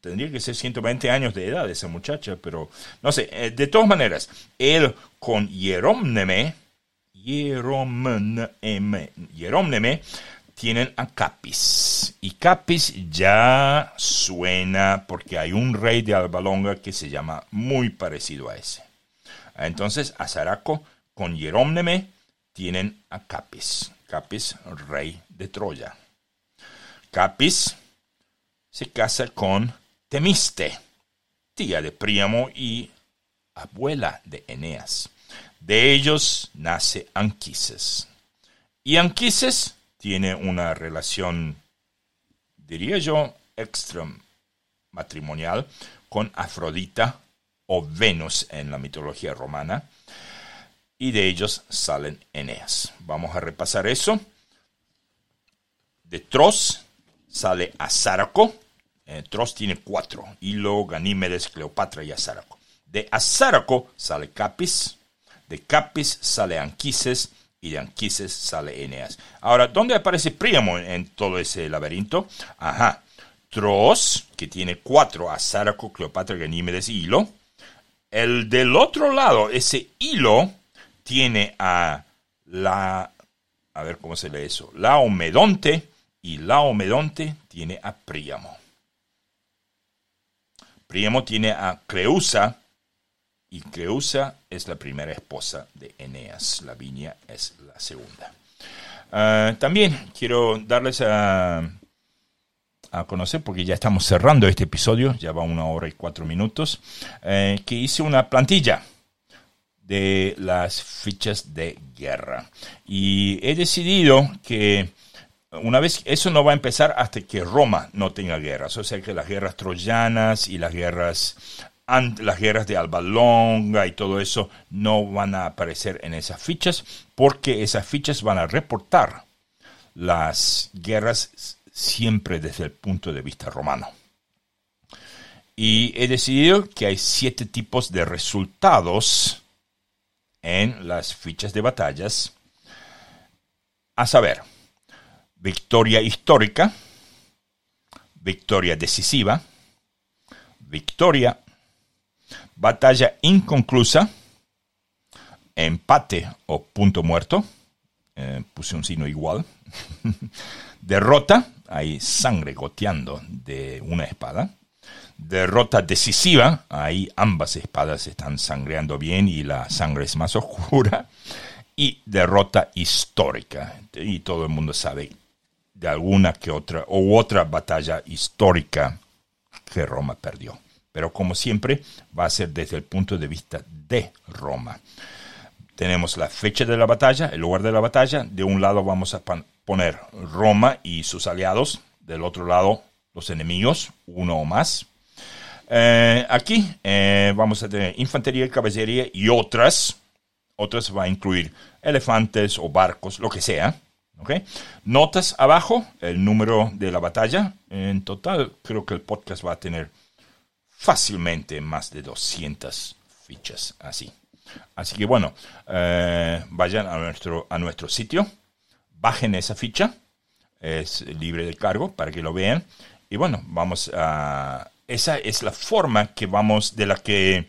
tendría que ser 120 años de edad esa muchacha, pero no sé, eh, de todas maneras, él con Hieromneme, Hieromneme, tienen a Capis. Y Capis ya suena porque hay un rey de Albalonga que se llama muy parecido a ese. Entonces, Azaraco con Hieromneme tienen a Capis. Capis, rey de Troya. Capis se casa con Temiste, tía de Príamo y abuela de Eneas. De ellos nace Anquises. Y Anquises tiene una relación, diría yo, extramatrimonial con Afrodita o Venus en la mitología romana. Y de ellos salen Eneas. Vamos a repasar eso. De Tros sale Azáraco, eh, Tros tiene cuatro, Hilo, Ganímedes, Cleopatra y Azáraco. De Azáraco sale Capis, de Capis sale Anquises y de Anquises sale Eneas. Ahora, ¿dónde aparece Príamo en, todo ese laberinto? Ajá, Tros, que tiene cuatro, Azáraco, Cleopatra, Ganímedes y Hilo. El del otro lado, ese Hilo, tiene a la, a ver cómo se lee eso, Laomedonte, y Laomedonte tiene a Príamo. Príamo tiene a Creusa y Creusa es la primera esposa de Eneas. Lavinia es la segunda. Ah, también quiero darles a, a conocer, porque ya estamos cerrando este episodio, ya va una hora y cuatro minutos, eh, que hice una plantilla de las fichas de guerra. Y he decidido que una vez, eso no va a empezar hasta que Roma no tenga guerras, o sea que las guerras troyanas y las guerras las guerras de Alba Longa y todo eso no van a aparecer en esas fichas porque esas fichas van a reportar las guerras siempre desde el punto de vista romano. Y he decidido que hay siete tipos de resultados en las fichas de batallas, a saber, victoria histórica, victoria decisiva, victoria, batalla inconclusa, empate o punto muerto, eh, puse un signo igual, [laughs] derrota, hay sangre goteando de una espada, derrota decisiva, ahí ambas espadas están sangreando bien y la sangre es más oscura, [laughs] y derrota histórica, y todo el mundo sabe de alguna que otra o otra batalla histórica que Roma perdió. Pero como siempre, va a ser desde el punto de vista de Roma. Tenemos la fecha de la batalla, el lugar de la batalla. De un lado vamos a poner Roma y sus aliados. Del otro lado, los enemigos, uno o más. Eh, aquí eh, vamos a tener infantería, caballería y otras. Otras va a incluir elefantes o barcos, lo que sea. Notas abajo, el número de la batalla. En total, creo que el podcast va a tener fácilmente más de 200 fichas así. Así que bueno, eh, vayan a nuestro, a nuestro sitio, bajen esa ficha, es libre de cargo para que lo vean. Y bueno, vamos a... Esa es la forma que vamos, de la que,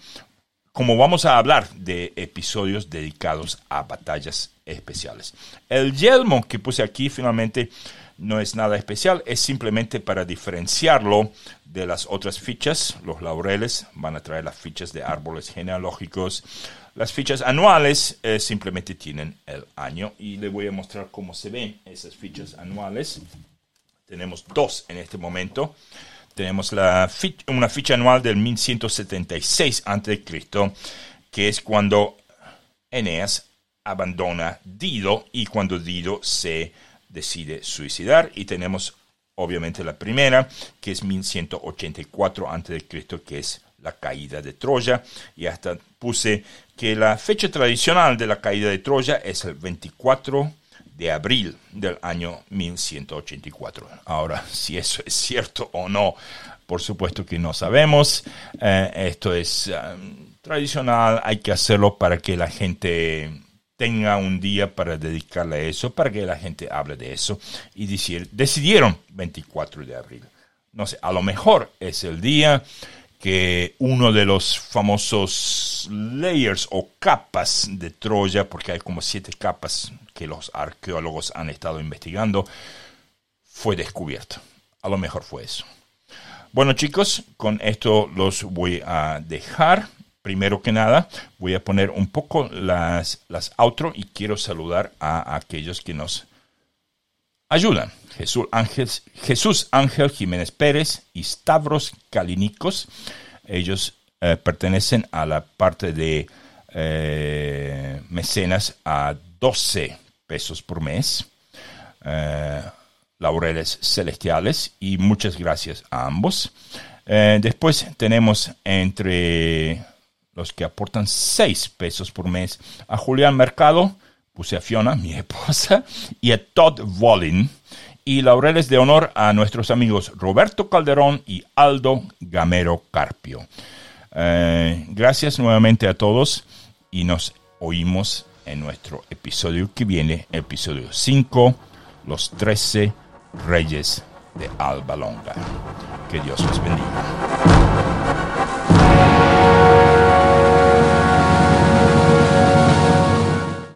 como vamos a hablar de episodios dedicados a batallas especiales. El yelmo que puse aquí finalmente no es nada especial, es simplemente para diferenciarlo de las otras fichas. Los laureles van a traer las fichas de árboles genealógicos. Las fichas anuales eh, simplemente tienen el año y le voy a mostrar cómo se ven esas fichas anuales. Tenemos dos en este momento. Tenemos la una ficha anual del 1176 a.C., que es cuando Eneas abandona Dido y cuando Dido se decide suicidar. Y tenemos obviamente la primera, que es 1184 a.C., que es la caída de Troya. Y hasta puse que la fecha tradicional de la caída de Troya es el 24 de abril del año 1184. Ahora, [laughs] si eso es cierto o no, por supuesto que no sabemos. Eh, esto es eh, tradicional, hay que hacerlo para que la gente tenga un día para dedicarle a eso, para que la gente hable de eso. Y decir, decidieron 24 de abril. No sé, a lo mejor es el día que uno de los famosos layers o capas de Troya, porque hay como siete capas que los arqueólogos han estado investigando, fue descubierto. A lo mejor fue eso. Bueno chicos, con esto los voy a dejar primero que nada voy a poner un poco las, las outro y quiero saludar a, aquellos que nos ayudan. Jesús Ángel, Jesús Ángel Jiménez Pérez y Stavros Kalinikos. Ellos eh, pertenecen a la parte de eh, mecenas a 12 pesos por mes. Eh, laureles celestiales y muchas gracias a ambos. después tenemos entre los que aportan 6 pesos por mes. A Julián Mercado, puse a Fiona, mi esposa, y a Todd Wallin. Y laureles de honor a nuestros amigos Roberto Calderón y Aldo Gamero Carpio. Eh, gracias nuevamente a todos y nos oímos en nuestro episodio que viene, episodio 5, los 13 reyes de Alba Longa. Que Dios los bendiga.